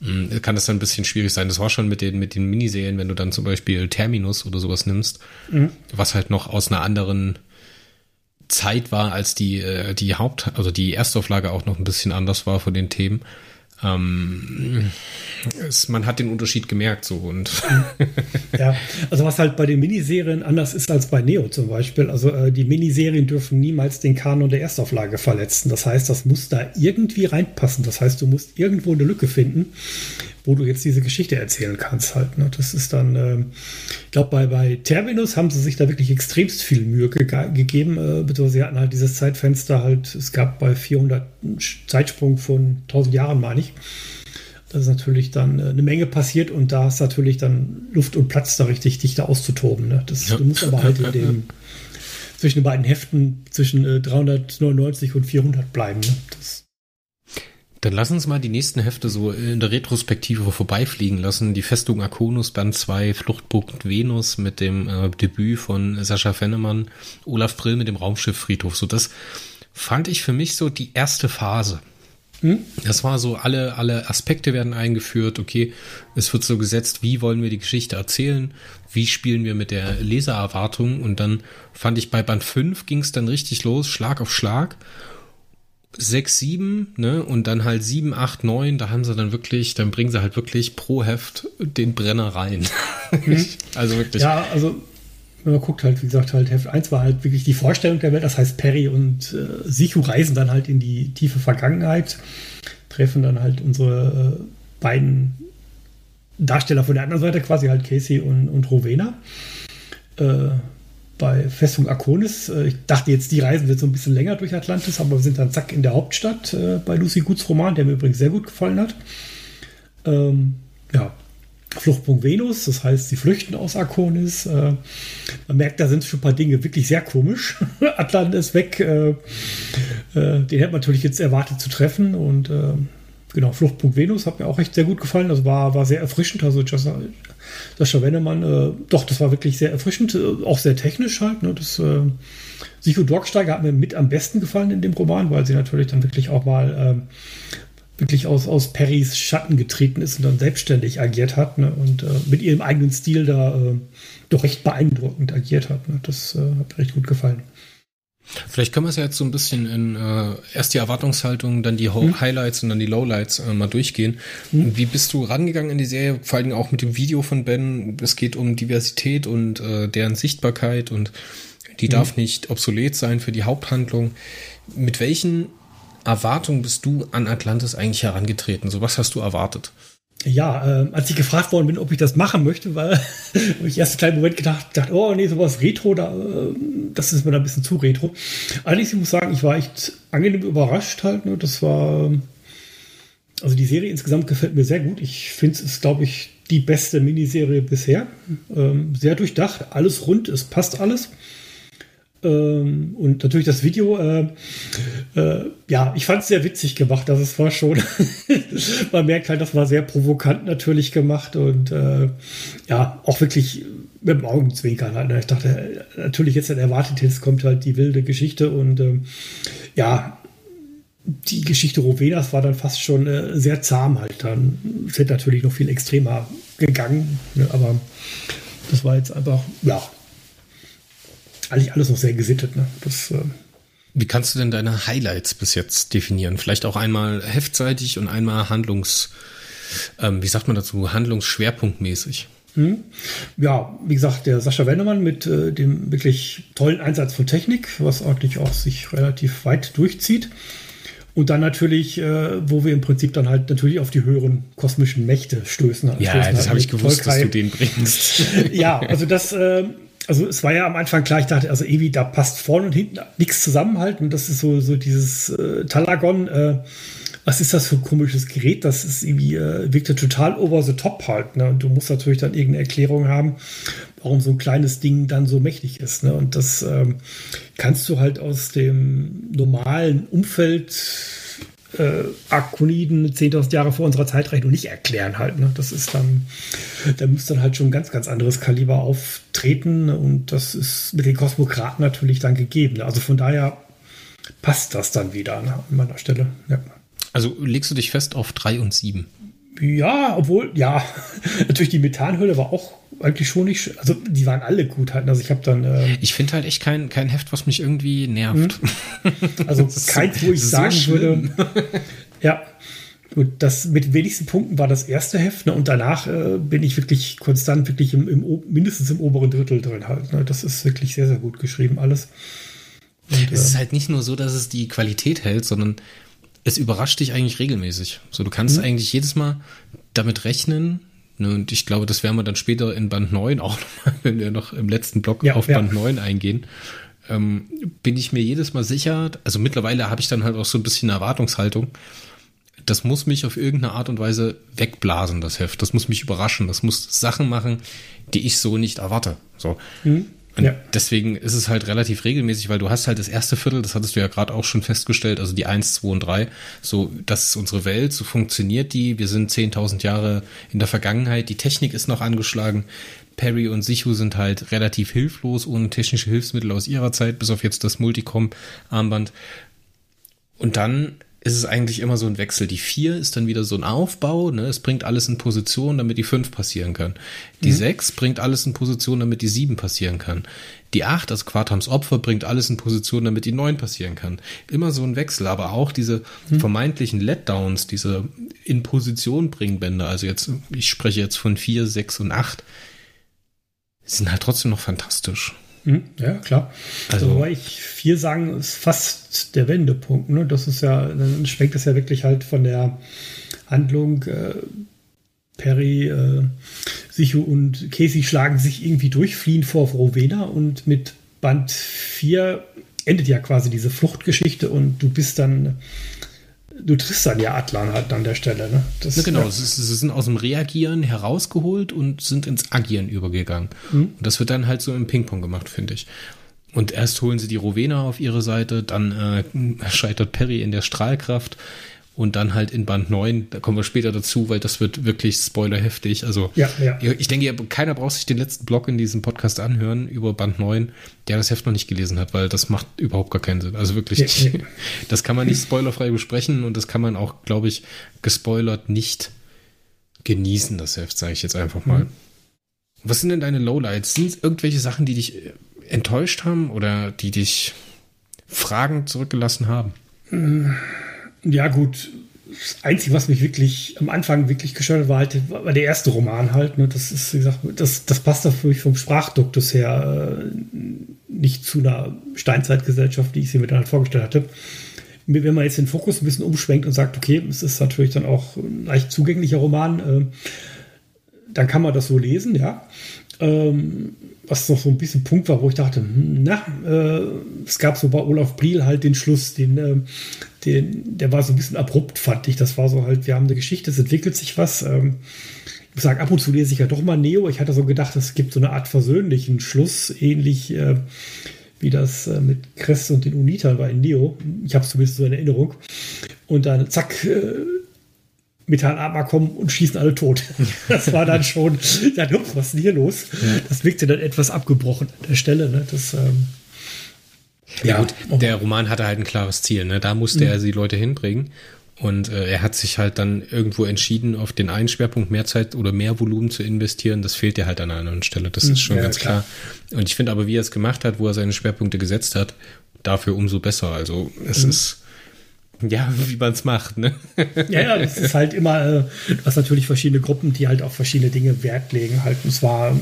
S1: Hm, kann das dann ein bisschen schwierig sein. Das war schon mit den, mit den Miniserien, wenn du dann zum Beispiel Terminus oder sowas nimmst, mhm. was halt noch aus einer anderen Zeit war, als die, äh, die Haupt, also die Erstauflage auch noch ein bisschen anders war von den Themen. Ähm, es, man hat den Unterschied gemerkt so und
S2: ja, also was halt bei den Miniserien anders ist als bei Neo zum Beispiel. Also äh, die Miniserien dürfen niemals den Kanon der Erstauflage verletzen. Das heißt, das muss da irgendwie reinpassen. Das heißt, du musst irgendwo eine Lücke finden, wo du jetzt diese Geschichte erzählen kannst halt. Ne? Das ist dann, äh, ich glaube, bei, bei Terminus haben sie sich da wirklich extremst viel Mühe ge gegeben, äh, beziehungsweise sie hatten halt dieses Zeitfenster halt, es gab bei 400 Zeitsprung von 1000 Jahren, meine ich. Das ist natürlich dann äh, eine Menge passiert und da ist natürlich dann Luft und Platz da richtig dicht auszutoben. Ne? Das, ja. Du musst aber halt in dem zwischen den beiden Heften zwischen äh, 399 und 400 bleiben. Ne? Das
S1: dann lass uns mal die nächsten Hefte so in der Retrospektive vorbeifliegen lassen. Die Festung Akonus, Band 2, Fluchtpunkt Venus mit dem äh, Debüt von Sascha Fennemann, Olaf Brill mit dem Raumschiff Friedhof. So das fand ich für mich so die erste Phase. Hm? Das war so, alle, alle Aspekte werden eingeführt. Okay, es wird so gesetzt, wie wollen wir die Geschichte erzählen? Wie spielen wir mit der Lesererwartung? Und dann fand ich bei Band 5 ging es dann richtig los, Schlag auf Schlag. 6, 7, ne, und dann halt 7, 8, 9, da haben sie dann wirklich, dann bringen sie halt wirklich pro Heft den Brenner rein.
S2: Mhm. also wirklich. Ja, also wenn man guckt halt, wie gesagt, halt Heft 1 war halt wirklich die Vorstellung der Welt, das heißt Perry und äh, Sichu reisen dann halt in die tiefe Vergangenheit, treffen dann halt unsere äh, beiden Darsteller von der anderen Seite, quasi halt Casey und, und Rowena. Äh, bei Festung Akonis. Äh, ich dachte jetzt, die Reisen wird so ein bisschen länger durch Atlantis, aber wir sind dann zack in der Hauptstadt äh, bei Lucy Guts Roman, der mir übrigens sehr gut gefallen hat. Ähm, ja, Fluchtpunkt Venus, das heißt, sie flüchten aus Arkonis. Äh, man merkt, da sind schon ein paar Dinge wirklich sehr komisch. Atlan ist weg, äh, äh, den hätte man natürlich jetzt erwartet zu treffen und äh, genau, Fluchtpunkt Venus hat mir auch echt sehr gut gefallen. Also war, war sehr erfrischend. Also Sascha Wennemann, äh, doch, das war wirklich sehr erfrischend, äh, auch sehr technisch halt. Ne? Das äh, Sicho Dorksteiger hat mir mit am besten gefallen in dem Roman, weil sie natürlich dann wirklich auch mal ähm, wirklich aus, aus Perrys Schatten getreten ist und dann selbstständig agiert hat ne? und äh, mit ihrem eigenen Stil da äh, doch recht beeindruckend agiert hat. Ne? Das hat mir recht gut gefallen.
S1: Vielleicht können wir es ja jetzt so ein bisschen in äh, erst die Erwartungshaltung, dann die Ho hm. Highlights und dann die Lowlights äh, mal durchgehen. Hm. Wie bist du rangegangen in die Serie? Vor allem auch mit dem Video von Ben. Es geht um Diversität und äh, deren Sichtbarkeit und die hm. darf nicht obsolet sein für die Haupthandlung. Mit welchen Erwartungen bist du an Atlantis eigentlich herangetreten? So was hast du erwartet?
S2: Ja, äh, als ich gefragt worden bin, ob ich das machen möchte, weil ich erst einen kleinen Moment gedacht, dachte, oh nee, sowas Retro, da, äh, das ist mir da ein bisschen zu Retro. Allerdings, ich muss sagen, ich war echt angenehm überrascht halt. Ne? Das war, also die Serie insgesamt gefällt mir sehr gut. Ich finde es ist, glaube ich, die beste Miniserie bisher. Ähm, sehr durchdacht, alles rund, es passt alles. Ähm, und natürlich das Video, äh, äh, ja, ich fand es sehr witzig gemacht. Also es war schon, man merkt halt, das war sehr provokant natürlich gemacht und äh, ja, auch wirklich mit dem Augenzwinkern. Halt. Ne? Ich dachte, natürlich jetzt erwartet, jetzt kommt halt die wilde Geschichte und ähm, ja, die Geschichte Rovenas war dann fast schon äh, sehr zahm halt dann. Hätte natürlich noch viel extremer gegangen, ne? aber das war jetzt einfach, ja, eigentlich alles noch sehr gesittet. Ne? Das, äh
S1: Wie kannst du denn deine Highlights bis jetzt definieren? Vielleicht auch einmal heftseitig und einmal Handlungs, ähm, wie sagt man dazu, handlungsschwerpunktmäßig.
S2: Hm. Ja, wie gesagt, der Sascha Wennemann mit äh, dem wirklich tollen Einsatz von Technik, was eigentlich auch sich relativ weit durchzieht. Und dann natürlich, äh, wo wir im Prinzip dann halt natürlich auf die höheren kosmischen Mächte stößen.
S1: Ja,
S2: stößen
S1: das halt habe ich gewusst, Volkheim. dass du den bringst.
S2: ja, also das, äh, also es war ja am Anfang klar, ich dachte, also Evi, da passt vorne und hinten nichts zusammenhalten. Das ist so, so dieses äh, Talagon, äh, was ist das für ein komisches Gerät? Das ist irgendwie, äh, wirkt ja total over the top halt. Ne? Und du musst natürlich dann irgendeine Erklärung haben, warum so ein kleines Ding dann so mächtig ist. Ne? Und das ähm, kannst du halt aus dem normalen Umfeld äh, Arkoniden 10.000 Jahre vor unserer Zeitrechnung nicht erklären halt. Ne? Das ist dann, da muss dann halt schon ein ganz, ganz anderes Kaliber auftreten und das ist mit den Kosmokraten natürlich dann gegeben. Ne? Also von daher passt das dann wieder ne? an meiner Stelle. Ja.
S1: Also legst du dich fest auf 3 und 7?
S2: Ja, obwohl, ja, natürlich die Methanhöhle war auch eigentlich schon nicht, also die waren alle gut halt. Also ich habe dann. Ähm,
S1: ich finde halt echt kein, kein Heft, was mich irgendwie nervt.
S2: Hm? Also keins, wo ich so sagen schlimm. würde. Ja. Gut, das mit wenigsten Punkten war das erste Heft, ne, und danach äh, bin ich wirklich konstant, wirklich im, im, mindestens im oberen Drittel drin halt. Ne. Das ist wirklich sehr, sehr gut geschrieben, alles.
S1: Und, es äh, ist halt nicht nur so, dass es die Qualität hält, sondern es überrascht dich eigentlich regelmäßig. So, du kannst mhm. eigentlich jedes Mal damit rechnen, ne, und ich glaube, das werden wir dann später in Band 9 auch nochmal, wenn wir noch im letzten Block ja, auf ja. Band 9 eingehen, ähm, bin ich mir jedes Mal sicher, also mittlerweile habe ich dann halt auch so ein bisschen Erwartungshaltung, das muss mich auf irgendeine Art und Weise wegblasen, das Heft. Das muss mich überraschen. Das muss Sachen machen, die ich so nicht erwarte. So. Mhm. Und ja. deswegen ist es halt relativ regelmäßig, weil du hast halt das erste Viertel, das hattest du ja gerade auch schon festgestellt, also die 1, 2 und 3, so, das ist unsere Welt, so funktioniert die, wir sind 10.000 Jahre in der Vergangenheit, die Technik ist noch angeschlagen, Perry und Sichu sind halt relativ hilflos, ohne technische Hilfsmittel aus ihrer Zeit, bis auf jetzt das Multicom-Armband. Und dann ist es eigentlich immer so ein Wechsel. Die 4 ist dann wieder so ein Aufbau, ne? es bringt alles in Position, damit die 5 passieren kann. Die mhm. 6 bringt alles in Position, damit die 7 passieren kann. Die 8, also Quatrams Opfer, bringt alles in Position, damit die 9 passieren kann. Immer so ein Wechsel, aber auch diese mhm. vermeintlichen Letdowns, diese in Position bringen Bänder, also jetzt, ich spreche jetzt von 4, 6 und 8, sind halt trotzdem noch fantastisch.
S2: Hm, ja, klar. Also, Wobei ich vier sagen, ist fast der Wendepunkt. Ne? Das ist ja, dann schwenkt es ja wirklich halt von der Handlung. Äh, Perry, äh, Sichu und Casey schlagen sich irgendwie durch, fliehen vor Rowena und mit Band 4 endet ja quasi diese Fluchtgeschichte und du bist dann du triffst dann ja Atlan halt an der Stelle. Ne?
S1: Das, ja, genau, ja. Sie, sie, sind aus dem Reagieren herausgeholt und sind ins Agieren übergegangen. Mhm. Und das wird dann halt so im Ping-Pong gemacht, finde ich. Und erst holen sie die Rowena auf ihre Seite, dann äh, scheitert Perry in der Strahlkraft und dann halt in Band 9, da kommen wir später dazu, weil das wird wirklich spoilerheftig. Also ja, ja. ich denke, keiner braucht sich den letzten Blog in diesem Podcast anhören über Band 9, der das Heft noch nicht gelesen hat, weil das macht überhaupt gar keinen Sinn. Also wirklich, ja, das kann man nicht spoilerfrei besprechen und das kann man auch, glaube ich, gespoilert nicht genießen, das Heft, sage ich jetzt einfach mal. Mhm. Was sind denn deine Lowlights? Sind irgendwelche Sachen, die dich enttäuscht haben oder die dich Fragen zurückgelassen haben?
S2: Ja, gut. Das Einzige, was mich wirklich am Anfang wirklich gestört hat, war halt war der erste Roman halt. Ne? Das ist, wie gesagt, das, das passt da für mich vom Sprachduktus her äh, nicht zu einer Steinzeitgesellschaft, die ich sie mir dann halt vorgestellt hatte. Wenn man jetzt den Fokus ein bisschen umschwenkt und sagt, okay, es ist natürlich dann auch ein leicht zugänglicher Roman, äh, dann kann man das so lesen, ja. Ähm, was noch so ein bisschen Punkt war, wo ich dachte, hm, na, äh, es gab so bei Olaf Briel halt den Schluss, den, äh, den, der war so ein bisschen abrupt, fand ich. Das war so halt, wir haben eine Geschichte, es entwickelt sich was. Ähm, ich muss sagen, ab und zu lese ich ja doch mal Neo. Ich hatte so gedacht, es gibt so eine Art versöhnlichen Schluss, ähnlich äh, wie das äh, mit Crest und den Unitern war in Neo. Ich habe es zumindest so in Erinnerung. Und dann zack, äh, Methanatmer kommen und schießen alle tot. Das war dann schon, dann, was ist denn hier los? Ja. Das wirkte dann etwas abgebrochen an der Stelle. Ne? Das, ähm,
S1: ja, gut, der Roman hatte halt ein klares Ziel. Ne? Da musste mhm. er die Leute hinbringen. Und äh, er hat sich halt dann irgendwo entschieden, auf den einen Schwerpunkt mehr Zeit oder mehr Volumen zu investieren. Das fehlt dir halt an einer anderen Stelle. Das ist mhm. schon ja, ganz klar. klar. Und ich finde aber, wie er es gemacht hat, wo er seine Schwerpunkte gesetzt hat, dafür umso besser. Also es mhm. ist ja, wie man es macht, ne?
S2: Ja, ja, es ist halt immer, äh, du hast natürlich verschiedene Gruppen, die halt auf verschiedene Dinge Wert legen. Halt, es war,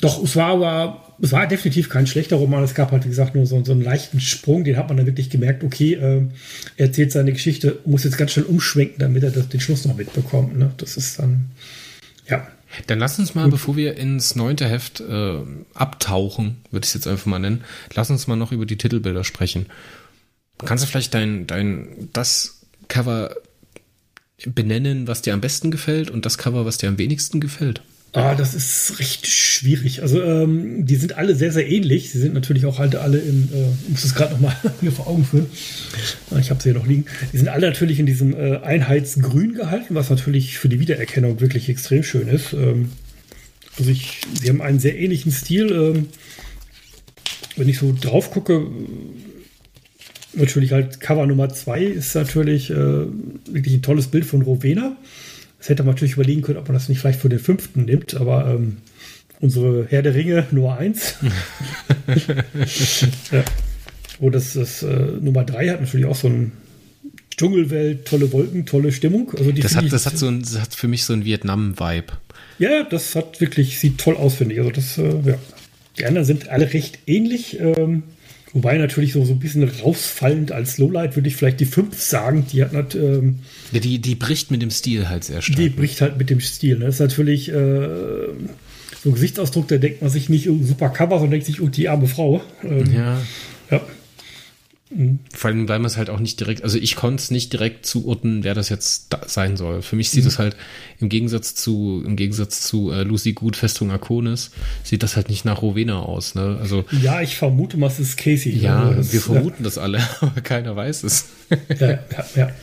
S2: doch, es war aber, es war definitiv kein schlechter Roman. Es gab halt, wie gesagt, nur so, so einen leichten Sprung, den hat man dann wirklich gemerkt, okay, äh, er erzählt seine Geschichte, muss jetzt ganz schnell umschwenken, damit er das, den Schluss noch mitbekommt. Ne? Das ist dann, ja.
S1: Dann lass uns mal, Gut. bevor wir ins neunte Heft äh, abtauchen, würde ich es jetzt einfach mal nennen, lass uns mal noch über die Titelbilder sprechen. Kannst du vielleicht dein, dein, das Cover benennen, was dir am besten gefällt und das Cover, was dir am wenigsten gefällt?
S2: Ah, das ist recht schwierig. Also ähm, die sind alle sehr, sehr ähnlich. Sie sind natürlich auch halt alle im, äh, muss es gerade nochmal mir vor Augen führen. Ah, ich habe sie hier noch liegen. Die sind alle natürlich in diesem äh, Einheitsgrün gehalten, was natürlich für die Wiedererkennung wirklich extrem schön ist. Ähm, also ich, sie haben einen sehr ähnlichen Stil. Ähm, wenn ich so drauf gucke, natürlich halt Cover Nummer zwei ist natürlich äh, wirklich ein tolles Bild von Rowena. Das hätte man natürlich überlegen können, ob man das nicht vielleicht für den fünften nimmt, aber ähm, unsere Herr der Ringe Nummer eins. ja. Wo das, das äh, Nummer drei hat natürlich auch so ein Dschungelwelt, tolle Wolken, tolle Stimmung.
S1: Also die das, hat, das, hat so ein, das hat für mich so ein Vietnam-Vibe.
S2: Ja, das hat wirklich, sieht toll aus, finde ich. Also das, äh, ja. Die anderen sind alle recht ähnlich. Ähm, Wobei natürlich so, so ein bisschen rausfallend als Lowlight würde ich vielleicht die 5 sagen. Die hat nicht, ähm,
S1: ja, die, die bricht mit dem Stil halt sehr stark.
S2: Die bricht halt mit dem Stil. Ne? Das ist natürlich äh, so ein Gesichtsausdruck, da denkt man sich nicht oh, super Cover, sondern denkt sich, oh, die arme Frau. Ähm,
S1: ja. Ja. Mhm. Vor allem, weil man es halt auch nicht direkt, also ich konnte es nicht direkt zuordnen, wer das jetzt da sein soll. Für mich sieht mhm. es halt im Gegensatz zu, im Gegensatz zu äh, Lucy Good, Festung Arconis, sieht das halt nicht nach Rowena aus. Ne? Also,
S2: ja, ich vermute mal, es ist Casey.
S1: Ja, das, wir vermuten ja. das alle, aber keiner weiß es.
S2: ja, ja, ja.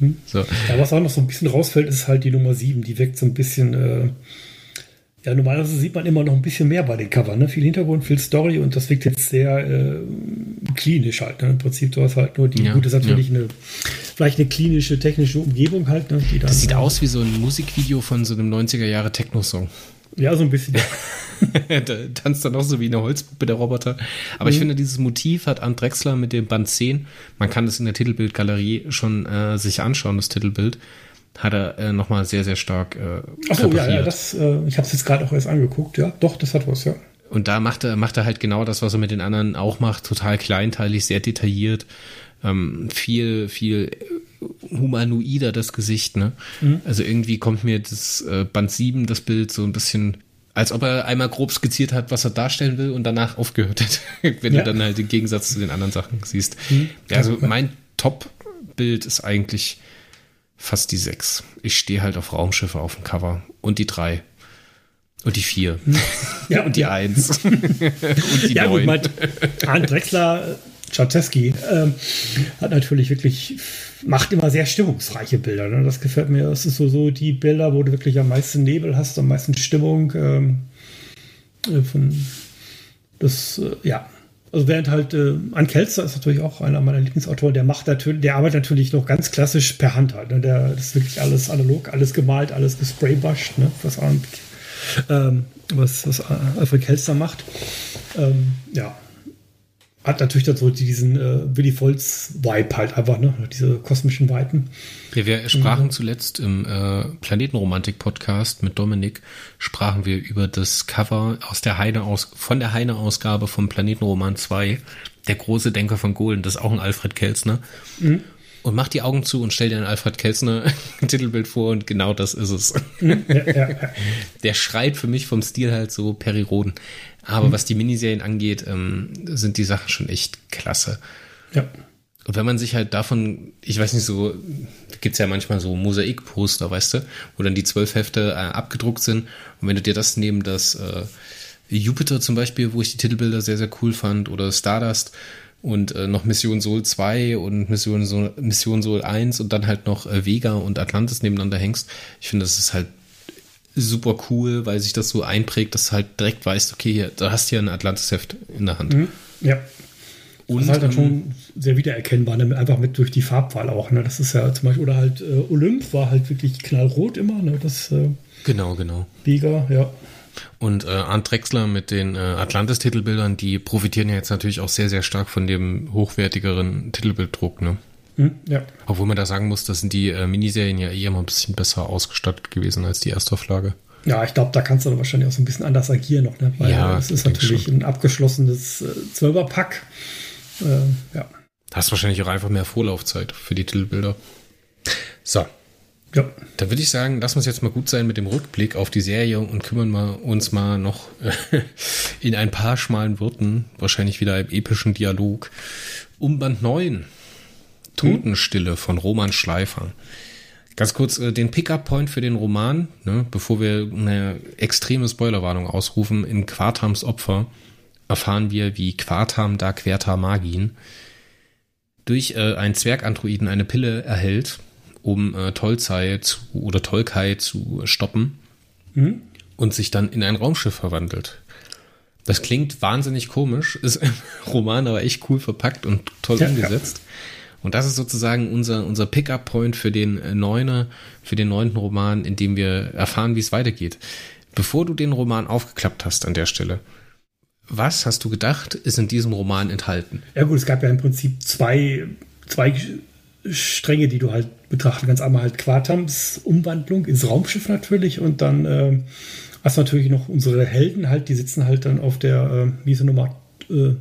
S2: Hm. So. ja. Was auch noch so ein bisschen rausfällt, ist halt die Nummer 7. Die wirkt so ein bisschen. Äh, ja, normalerweise sieht man immer noch ein bisschen mehr bei den Covern. Ne? Viel Hintergrund, viel Story und das wirkt jetzt sehr äh, klinisch halt. Ne? Im Prinzip, du hast halt nur die, ja, gut, ist natürlich ja. eine, vielleicht eine klinische, technische Umgebung halt. Ne?
S1: Die dann, das sieht aus wie so ein Musikvideo von so einem 90er Jahre Techno-Song.
S2: Ja, so ein bisschen.
S1: da tanzt dann auch so wie eine Holzpuppe der Roboter. Aber mhm. ich finde, dieses Motiv hat Ant Drexler mit dem Band 10, man kann das in der Titelbildgalerie schon äh, sich anschauen, das Titelbild hat er äh, nochmal sehr, sehr stark äh,
S2: Achso, ja, ja, das, äh, ich habe es jetzt gerade auch erst angeguckt, ja. Doch, das hat was, ja.
S1: Und da macht er, macht er halt genau das, was er mit den anderen auch macht, total kleinteilig, sehr detailliert, ähm, viel, viel humanoider das Gesicht, ne? Mhm. Also irgendwie kommt mir das äh, Band 7, das Bild, so ein bisschen, als ob er einmal grob skizziert hat, was er darstellen will und danach aufgehört hat, wenn ja. du dann halt den Gegensatz zu den anderen Sachen siehst. Mhm. Ja, also mein Top Bild ist eigentlich fast die 6. Ich stehe halt auf Raumschiffe auf dem Cover. Und die 3. Und die 4. Ja, und die. 1. und
S2: die ja, 9. gut, mein Arndt Drexler, Czarteski, ähm, hat natürlich wirklich, macht immer sehr stimmungsreiche Bilder. Ne? Das gefällt mir. Das ist so, so die Bilder, wo du wirklich am meisten Nebel hast, am meisten Stimmung. Ähm, äh, von das, äh, ja, also während halt äh, An Kelster ist natürlich auch einer meiner Lieblingsautoren, der macht natürlich, der arbeitet natürlich noch ganz klassisch per Hand halt. Ne? Der das ist wirklich alles analog, alles gemalt, alles gespraybushed, ne? was, ähm, was, was Alfred Kelster macht. Ähm, ja, hat natürlich dann so diesen äh, Willy Volz-Vibe halt einfach, ne? Diese kosmischen Weiten.
S1: Ja, wir sprachen mhm. zuletzt im äh, Planetenromantik-Podcast mit Dominik, sprachen wir über das Cover aus der Heine aus, von der Heine-Ausgabe vom Planetenroman 2, der große Denker von Golen, das ist auch ein Alfred Kelsner. Mhm. Und mach die Augen zu und stell dir ein Alfred Kelsner Titelbild vor und genau das ist es. Mhm. Ja, ja. Der schreit für mich vom Stil halt so Periroden. Aber mhm. was die Miniserien angeht, ähm, sind die Sachen schon echt klasse. Ja. Und wenn man sich halt davon, ich weiß nicht, so gibt's ja manchmal so Mosaikposter, weißt du, wo dann die zwölf Hefte äh, abgedruckt sind. Und wenn du dir das neben das äh, Jupiter zum Beispiel, wo ich die Titelbilder sehr, sehr cool fand, oder Stardust und äh, noch Mission Sol 2 und Mission Sol, Mission Sol 1 und dann halt noch äh, Vega und Atlantis nebeneinander hängst, ich finde, das ist halt super cool, weil sich das so einprägt, dass du halt direkt weißt, okay, hier, da hast du ja ein Atlantis-Heft in der Hand. Mhm.
S2: Ja. Und, das ist halt dann ähm, schon sehr wiedererkennbar, ne? einfach mit durch die Farbwahl auch. Ne? Das ist ja zum Beispiel, oder halt äh, Olymp war halt wirklich knallrot immer. Ne? Das, äh,
S1: genau, genau.
S2: Liga, ja.
S1: Und äh, Arndt Drexler mit den äh, Atlantis-Titelbildern, die profitieren ja jetzt natürlich auch sehr, sehr stark von dem hochwertigeren Titelbilddruck. Ne? Hm, ja. Obwohl man da sagen muss, dass sind die äh, Miniserien ja eher mal ein bisschen besser ausgestattet gewesen als die Erstauflage.
S2: Ja, ich glaube, da kannst du dann wahrscheinlich auch so ein bisschen anders agieren noch, ne? Weil ja, es ist natürlich schon. ein abgeschlossenes äh, Zwölferpack. Äh, ja.
S1: Hast wahrscheinlich auch einfach mehr Vorlaufzeit für die Titelbilder. So. Ja. Da würde ich sagen, lass uns jetzt mal gut sein mit dem Rückblick auf die Serie und kümmern wir uns mal noch in ein paar schmalen Worten, wahrscheinlich wieder im epischen Dialog, um Band 9. Totenstille von Roman Schleifer. Ganz kurz äh, den Pickup-Point für den Roman, ne, bevor wir eine extreme Spoilerwarnung ausrufen. In Quartams Opfer erfahren wir, wie Quartam da Querta Magin durch äh, einen Zwergandroiden eine Pille erhält, um äh, Tolzei zu, oder Tolkai zu stoppen mhm. und sich dann in ein Raumschiff verwandelt. Das klingt wahnsinnig komisch, ist im Roman aber echt cool verpackt und toll ja, umgesetzt. Ja. Und das ist sozusagen unser, unser Pickup-Point für den äh, Neuner, für den neunten Roman, in dem wir erfahren, wie es weitergeht. Bevor du den Roman aufgeklappt hast an der Stelle, was hast du gedacht, ist in diesem Roman enthalten?
S2: Ja gut, es gab ja im Prinzip zwei, zwei Stränge, die du halt betrachten kannst. Einmal halt Quartams Umwandlung ins Raumschiff natürlich und dann äh, hast du natürlich noch unsere Helden halt, die sitzen halt dann auf der, äh, wie ist die Nummer, äh,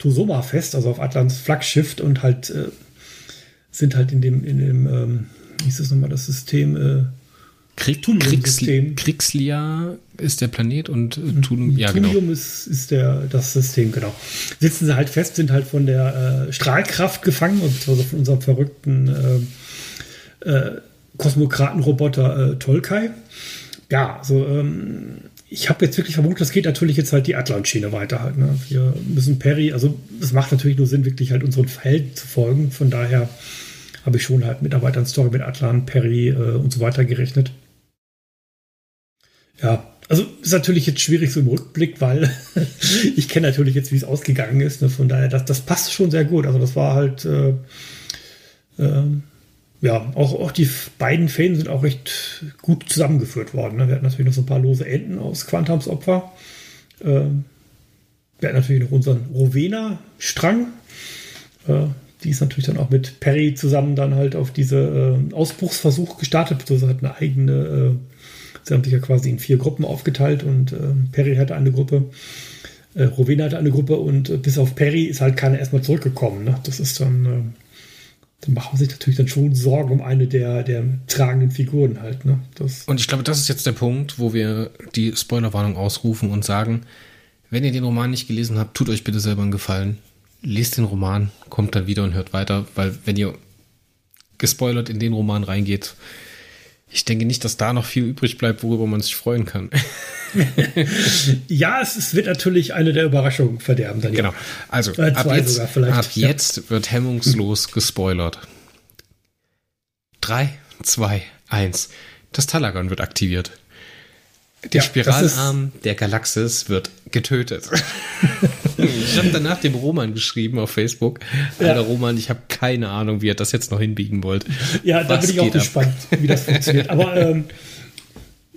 S2: Tosoma fest, also auf Atlants Flaggschiff und halt äh, sind halt in dem, in dem, ähm, wie ist das nochmal, das System, äh,
S1: Krieg, Kriegsli Kriegslia ist der Planet und äh, Tunium,
S2: ja, genau. ist, ist der, das System, genau. Sitzen sie halt fest, sind halt von der äh, Strahlkraft gefangen, also von unserem verrückten äh, äh, Kosmokratenroboter äh, Tolkai. Ja, also ähm, ich habe jetzt wirklich vermutet, das geht natürlich jetzt halt die Atlant-Schiene weiter halt. Ne? Wir müssen Perry, also es macht natürlich nur Sinn, wirklich halt unseren Helden zu folgen. Von daher habe ich schon halt mit der weiteren Story mit Atlant, Perry äh, und so weiter gerechnet. Ja, also ist natürlich jetzt schwierig so im Rückblick, weil ich kenne natürlich jetzt, wie es ausgegangen ist. Ne? Von daher, das, das passt schon sehr gut. Also das war halt äh, äh, ja, auch, auch die beiden Fäden sind auch recht gut zusammengeführt worden. Ne? Wir hatten natürlich noch so ein paar lose Enden aus Quantams Opfer. Ähm, wir hatten natürlich noch unseren Rowena-Strang. Äh, die ist natürlich dann auch mit Perry zusammen dann halt auf diese äh, Ausbruchsversuch gestartet, beziehungsweise hat eine eigene, äh, sie haben sich ja quasi in vier Gruppen aufgeteilt und äh, Perry hatte eine Gruppe, äh, Rowena hatte eine Gruppe und äh, bis auf Perry ist halt keiner erstmal zurückgekommen. Ne? Das ist dann dann machen sich natürlich dann schon Sorgen um eine der, der tragenden Figuren halt. Ne?
S1: Das und ich glaube, das ist jetzt der Punkt, wo wir die Spoilerwarnung ausrufen und sagen, wenn ihr den Roman nicht gelesen habt, tut euch bitte selber einen Gefallen. Lest den Roman, kommt dann wieder und hört weiter, weil wenn ihr gespoilert in den Roman reingeht, ich denke nicht, dass da noch viel übrig bleibt, worüber man sich freuen kann.
S2: ja, es, es, wird natürlich eine der Überraschungen verderben.
S1: Dann genau. Also äh, ab, jetzt, ab ja. jetzt wird hemmungslos gespoilert. Drei, zwei, eins. Das Talagon wird aktiviert. Der ja, Spiralarm der Galaxis wird getötet. ich habe danach dem Roman geschrieben auf Facebook. Ja. Alter Roman, ich habe keine Ahnung, wie er das jetzt noch hinbiegen wollt.
S2: Ja, da bin ich auch gespannt, wie das funktioniert. Aber ähm,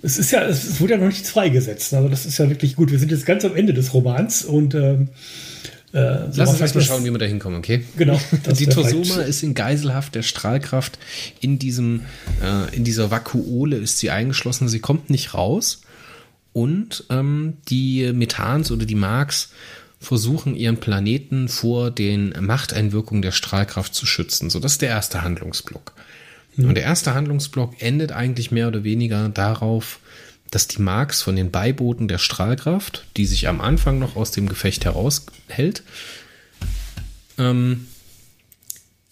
S2: es ist ja, es wurde ja noch nichts freigesetzt. Also das ist ja wirklich gut. Wir sind jetzt ganz am Ende des Romans und ähm,
S1: äh, Lass uns erstmal schauen, wie wir da hinkommen, okay?
S2: Genau.
S1: Die Tosoma ist in Geiselhaft der Strahlkraft. In diesem, äh, in dieser Vakuole ist sie eingeschlossen. Sie kommt nicht raus und ähm, die Methans oder die Marks versuchen ihren Planeten vor den Machteinwirkungen der Strahlkraft zu schützen. So, das ist der erste Handlungsblock. Mhm. Und der erste Handlungsblock endet eigentlich mehr oder weniger darauf, dass die Marks von den Beiboten der Strahlkraft, die sich am Anfang noch aus dem Gefecht heraushält, ähm,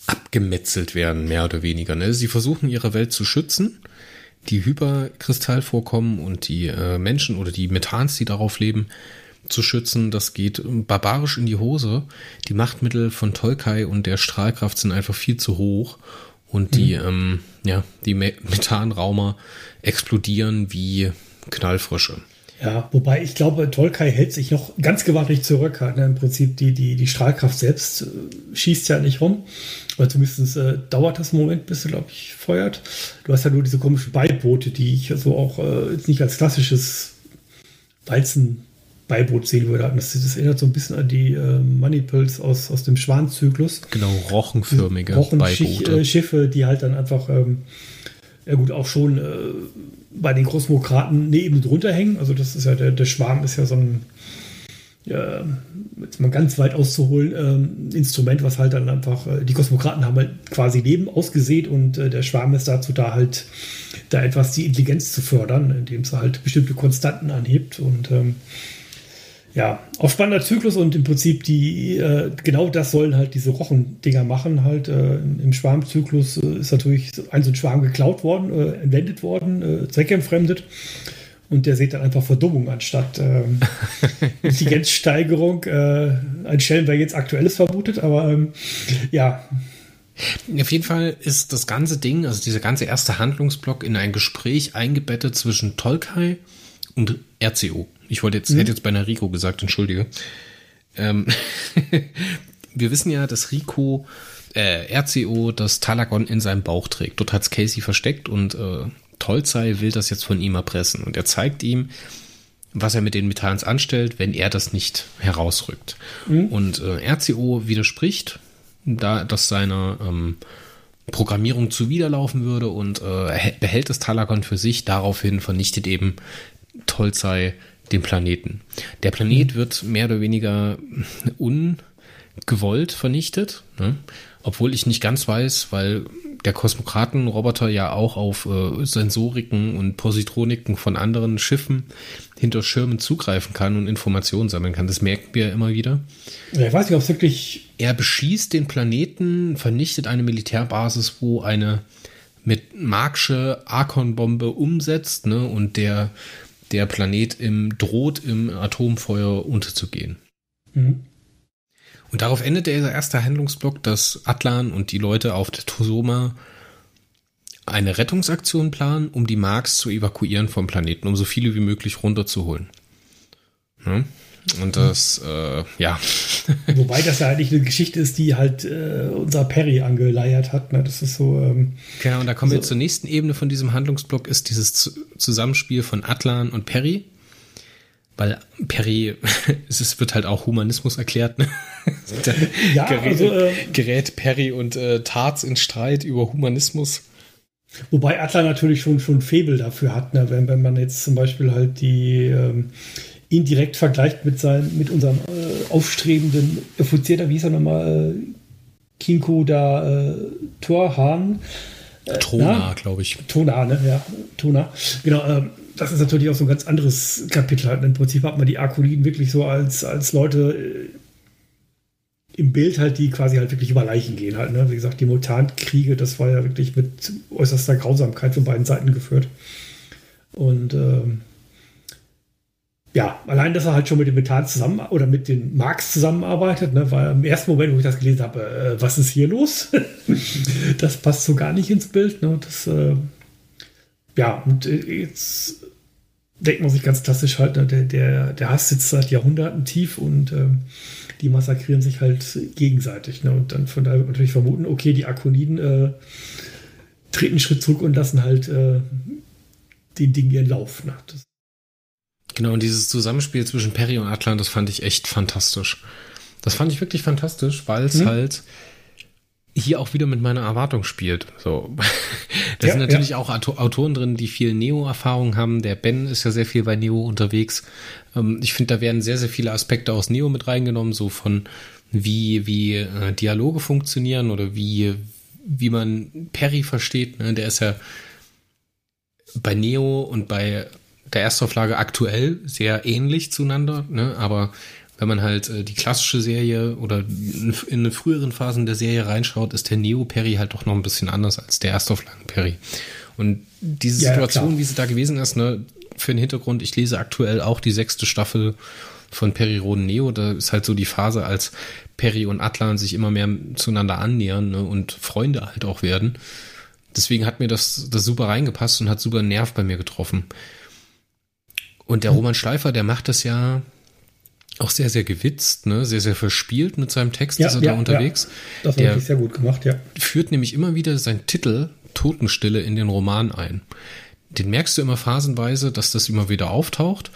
S1: abgemetzelt werden, mehr oder weniger. Ne? Sie versuchen ihre Welt zu schützen die Hyperkristallvorkommen und die äh, Menschen oder die Methans, die darauf leben, zu schützen. Das geht barbarisch in die Hose. Die Machtmittel von Tolkai und der Strahlkraft sind einfach viel zu hoch. Und die, mhm. ähm, ja, die Methanraumer explodieren wie Knallfrische.
S2: Ja, wobei ich glaube, Tolkai hält sich noch ganz gewaltig zurück. Ne? Im Prinzip die, die, die Strahlkraft selbst äh, schießt ja nicht rum. Oder zumindest äh, dauert das einen Moment, bis sie, glaube ich, feuert. Du hast ja nur diese komischen Beiboote, die ich so auch äh, jetzt nicht als klassisches Walzenbeiboot sehen würde. Das, das, erinnert so ein bisschen an die äh, Moneypils aus, aus dem Schwanzyklus.
S1: Genau, rochenförmige
S2: Beibote. Schiffe, die halt dann einfach, ähm, ja gut, auch schon äh, bei den Kosmokraten neben drunter hängen. Also das ist ja, der, der Schwarm ist ja so ein äh, jetzt mal ganz weit auszuholen, äh, Instrument, was halt dann einfach, äh, die Kosmokraten haben halt quasi Leben ausgesät und äh, der Schwarm ist dazu da halt, da etwas die Intelligenz zu fördern, indem es halt bestimmte Konstanten anhebt und ähm, ja, auch spannender Zyklus und im Prinzip die, äh, genau das sollen halt diese Rochendinger machen. Halt äh, im Schwarmzyklus äh, ist natürlich ein so ein Schwarm geklaut worden, äh, entwendet worden, äh, zweckentfremdet und der sieht dann einfach Verdummung anstatt ähm, Intelligenzsteigerung. Äh, ein Stellen wäre jetzt aktuelles vermutet, aber ähm, ja.
S1: Auf jeden Fall ist das ganze Ding, also dieser ganze erste Handlungsblock in ein Gespräch eingebettet zwischen Tolkai und RCO. Ich wollte jetzt, mhm. hätte jetzt bei Rico gesagt, entschuldige. Ähm, wir wissen ja, dass Rico, äh, RCO das Talagon in seinem Bauch trägt. Dort hat es Casey versteckt und äh, Tolzei will das jetzt von ihm erpressen und er zeigt ihm, was er mit den Metallens anstellt, wenn er das nicht herausrückt. Mhm. Und äh, RCO widerspricht, da das seiner ähm, Programmierung zuwiderlaufen würde und äh, behält das Talagon für sich. Daraufhin vernichtet eben Tolzei den Planeten. Der Planet mhm. wird mehr oder weniger ungewollt vernichtet, ne? obwohl ich nicht ganz weiß, weil der Kosmokraten-Roboter ja auch auf äh, Sensoriken und Positroniken von anderen Schiffen hinter Schirmen zugreifen kann und Informationen sammeln kann. Das merken wir ja immer wieder.
S2: Ja, ich weiß nicht, ob es wirklich.
S1: Er beschießt den Planeten, vernichtet eine Militärbasis, wo eine mit Marksche Arkon-Bombe umsetzt, ne, und der, der Planet im, droht, im Atomfeuer unterzugehen. Mhm. Und darauf endet der erste Handlungsblock, dass Atlan und die Leute auf der Tosoma eine Rettungsaktion planen, um die Marks zu evakuieren vom Planeten, um so viele wie möglich runterzuholen. Ne? Und das, äh, ja.
S2: Wobei das ja eigentlich eine Geschichte ist, die halt äh, unser Perry angeleiert hat. Ne? Das ist so. Ähm,
S1: genau, und da kommen so. wir zur nächsten Ebene von diesem Handlungsblock, ist dieses Zusammenspiel von Atlan und Perry weil Perry, es wird halt auch Humanismus erklärt. Ne? ja, gerät, also, äh, gerät Perry und äh, Tarz in Streit über Humanismus.
S2: Wobei Atlan natürlich schon schon Febel dafür hat, ne? wenn, wenn man jetzt zum Beispiel halt die ähm, ihn direkt vergleicht mit seinem, mit unserem äh, aufstrebenden Offizier, da wie hieß er nochmal, äh, Kinko da äh, Torhan.
S1: Äh, Tona, glaube ich.
S2: Tona, ne? Ja, Tona. Genau, ähm, das ist natürlich auch so ein ganz anderes Kapitel. Halt. Im Prinzip hat man die Akuliden wirklich so als, als Leute, im Bild halt, die quasi halt wirklich über Leichen gehen halt. Ne? Wie gesagt, die Mutantkriege, das war ja wirklich mit äußerster Grausamkeit von beiden Seiten geführt. Und ähm, ja, allein, dass er halt schon mit dem Methan zusammen oder mit den Marx zusammenarbeitet, ne, war im ersten Moment, wo ich das gelesen habe, äh, was ist hier los? das passt so gar nicht ins Bild. Ne? Das, äh, ja, und äh, jetzt denkt man sich ganz klassisch halt, ne, der, der, der Hass sitzt seit Jahrhunderten tief und äh, die massakrieren sich halt gegenseitig. Ne? Und dann von daher natürlich vermuten, okay, die Akoniden äh, treten einen Schritt zurück und lassen halt äh, den Ding ihren Lauf. Ne? Das
S1: Genau, und dieses Zusammenspiel zwischen Perry und Atlan, das fand ich echt fantastisch. Das fand ich wirklich fantastisch, weil es hm. halt hier auch wieder mit meiner Erwartung spielt. So. Da ja, sind natürlich ja. auch Autoren drin, die viel Neo-Erfahrung haben. Der Ben ist ja sehr viel bei Neo unterwegs. Ähm, ich finde, da werden sehr, sehr viele Aspekte aus Neo mit reingenommen, so von wie, wie äh, Dialoge funktionieren oder wie, wie man Perry versteht. Ne? Der ist ja bei Neo und bei der Erstauflage aktuell sehr ähnlich zueinander, ne? aber wenn man halt äh, die klassische Serie oder in, in früheren Phasen der Serie reinschaut, ist der Neo-Perry halt doch noch ein bisschen anders als der Erstauflagen-Perry. Und diese ja, Situation, ja, wie sie da gewesen ist, ne, für den Hintergrund, ich lese aktuell auch die sechste Staffel von Perry Roden Neo. Da ist halt so die Phase, als Perry und Atlan sich immer mehr zueinander annähern ne, und Freunde halt auch werden. Deswegen hat mir das, das super reingepasst und hat super einen Nerv bei mir getroffen. Und der Roman Schleifer, der macht das ja auch sehr, sehr gewitzt, ne? sehr, sehr verspielt mit seinem Text, ja, ist er ja, da unterwegs. Ja.
S2: Das hat er sehr gut gemacht, ja.
S1: Führt nämlich immer wieder seinen Titel Totenstille in den Roman ein. Den merkst du immer phasenweise, dass das immer wieder auftaucht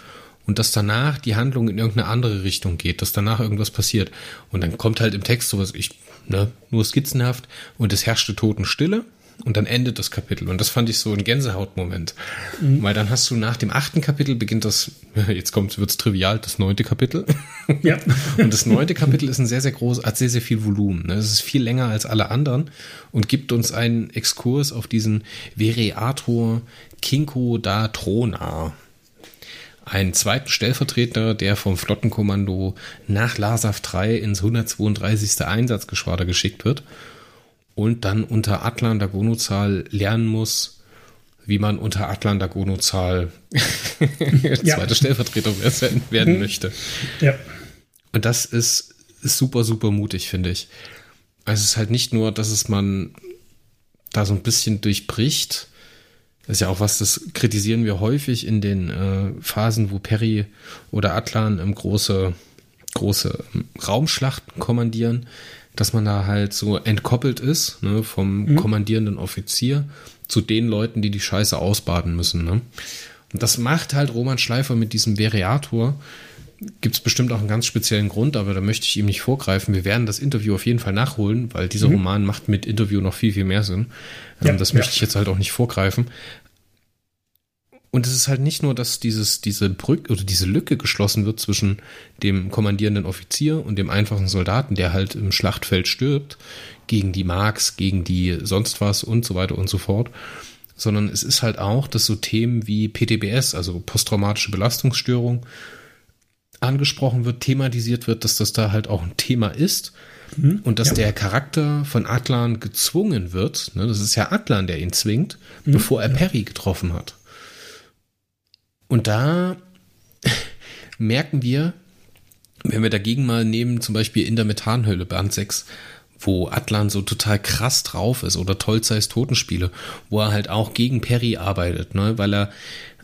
S1: und dass danach die Handlung in irgendeine andere Richtung geht, dass danach irgendwas passiert. Und dann kommt halt im Text sowas, ich, ne, nur skizzenhaft und es herrschte Totenstille und dann endet das Kapitel. Und das fand ich so ein Gänsehautmoment. Mhm. Weil dann hast du nach dem achten Kapitel beginnt das, jetzt kommt, wird's trivial, das neunte Kapitel. Ja. und das neunte Kapitel ist ein sehr, sehr groß, hat sehr, sehr viel Volumen. Es ist viel länger als alle anderen und gibt uns einen Exkurs auf diesen Vereator Kinko da Trona. Einen zweiten Stellvertreter, der vom Flottenkommando nach Lasav 3 ins 132. Einsatzgeschwader geschickt wird und dann unter Atlan Dagonozahl lernen muss, wie man unter Atlan Dagonozahl ja. zweite Stellvertretung werden mhm. möchte. Ja. Und das ist, ist super, super mutig, finde ich. Also es ist halt nicht nur, dass es man da so ein bisschen durchbricht. Das ist ja auch was, das kritisieren wir häufig in den äh, Phasen, wo Perry oder Atlan im große, große Raumschlachten kommandieren dass man da halt so entkoppelt ist ne, vom mhm. kommandierenden Offizier zu den Leuten, die die Scheiße ausbaden müssen. Ne? Und das macht halt Roman Schleifer mit diesem Variator. Gibt es bestimmt auch einen ganz speziellen Grund, aber da möchte ich ihm nicht vorgreifen. Wir werden das Interview auf jeden Fall nachholen, weil dieser mhm. Roman macht mit Interview noch viel, viel mehr Sinn. Ähm, ja, das möchte ja. ich jetzt halt auch nicht vorgreifen. Und es ist halt nicht nur, dass dieses, diese Brücke oder diese Lücke geschlossen wird zwischen dem kommandierenden Offizier und dem einfachen Soldaten, der halt im Schlachtfeld stirbt, gegen die Marks, gegen die sonst was und so weiter und so fort, sondern es ist halt auch, dass so Themen wie PTBS, also posttraumatische Belastungsstörung, angesprochen wird, thematisiert wird, dass das da halt auch ein Thema ist mhm, und dass ja. der Charakter von Atlan gezwungen wird. Ne, das ist ja Atlan, der ihn zwingt, mhm, bevor er ja. Perry getroffen hat. Und da merken wir, wenn wir dagegen mal nehmen, zum Beispiel in der Methanhöhle, Band 6, wo Atlan so total krass drauf ist oder Tolzeis Totenspiele, wo er halt auch gegen Perry arbeitet, ne, weil er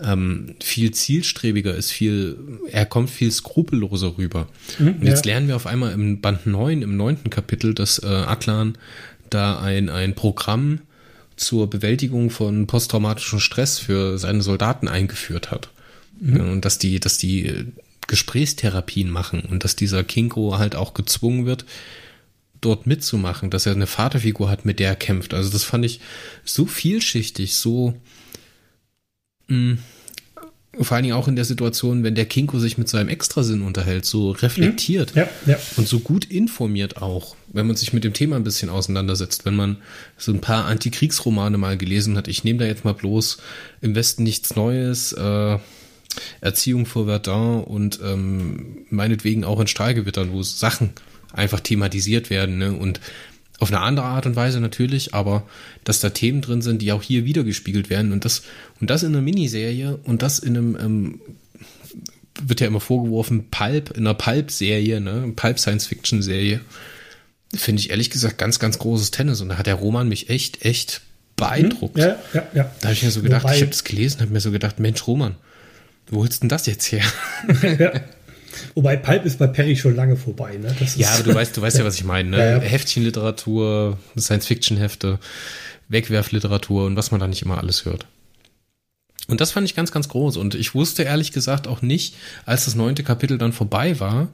S1: ähm, viel zielstrebiger ist, viel, er kommt viel skrupelloser rüber. Mhm, und jetzt ja. lernen wir auf einmal im Band 9, im neunten Kapitel, dass äh, Atlan da ein, ein Programm zur Bewältigung von posttraumatischem Stress für seine Soldaten eingeführt hat. Mhm. Und dass die, dass die äh, Gesprächstherapien machen und dass dieser Kinko halt auch gezwungen wird, dort mitzumachen, dass er eine Vaterfigur hat, mit der er kämpft. Also das fand ich so vielschichtig, so mh, mm, vor allen Dingen auch in der Situation, wenn der Kinko sich mit seinem Extrasinn unterhält, so reflektiert
S2: mhm. ja, ja.
S1: und so gut informiert auch, wenn man sich mit dem Thema ein bisschen auseinandersetzt, wenn man so ein paar Antikriegsromane mal gelesen hat. Ich nehme da jetzt mal bloß im Westen nichts Neues, äh, Erziehung vor Verdun und ähm, meinetwegen auch in Stahlgewittern, wo Sachen einfach thematisiert werden. Ne? Und auf eine andere Art und Weise natürlich, aber dass da Themen drin sind, die auch hier wiedergespiegelt werden und das und das in einer Miniserie und das in einem ähm, wird ja immer vorgeworfen Pulp in einer Pulp-Serie, ne, Pulp Science-Fiction-Serie, finde ich ehrlich gesagt ganz ganz großes Tennis und da hat der Roman mich echt echt beeindruckt.
S2: Ja, ja, ja.
S1: Da habe ich mir so gedacht, Wobei, ich habe das gelesen, habe mir so gedacht, Mensch Roman, wo holst denn das jetzt her? ja.
S2: Wobei Pulp ist bei Perry schon lange vorbei, ne?
S1: ja, aber du weißt, du weißt ja, was ich meine, ne? Ja, ja. Heftchenliteratur, Science-Fiction-Hefte, Wegwerfliteratur und was man da nicht immer alles hört. Und das fand ich ganz, ganz groß. Und ich wusste ehrlich gesagt auch nicht, als das neunte Kapitel dann vorbei war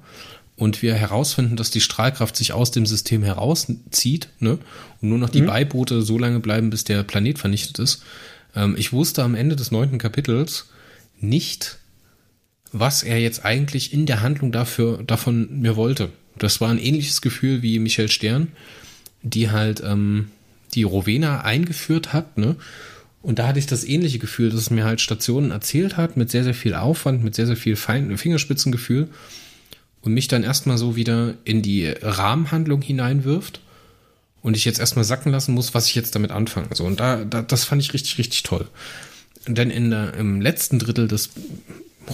S1: und wir herausfinden, dass die Strahlkraft sich aus dem System herauszieht, ne? Und nur noch die mhm. Beiboote so lange bleiben, bis der Planet vernichtet ist. Ähm, ich wusste am Ende des neunten Kapitels nicht, was er jetzt eigentlich in der Handlung dafür, davon mir wollte. Das war ein ähnliches Gefühl wie Michel Stern, die halt ähm, die Rowena eingeführt hat, ne? Und da hatte ich das ähnliche Gefühl, dass es mir halt Stationen erzählt hat, mit sehr, sehr viel Aufwand, mit sehr, sehr viel Fein Fingerspitzengefühl und mich dann erstmal so wieder in die Rahmenhandlung hineinwirft und ich jetzt erstmal sacken lassen muss, was ich jetzt damit anfange. So, und da, da das fand ich richtig, richtig toll. Denn in der, im letzten Drittel des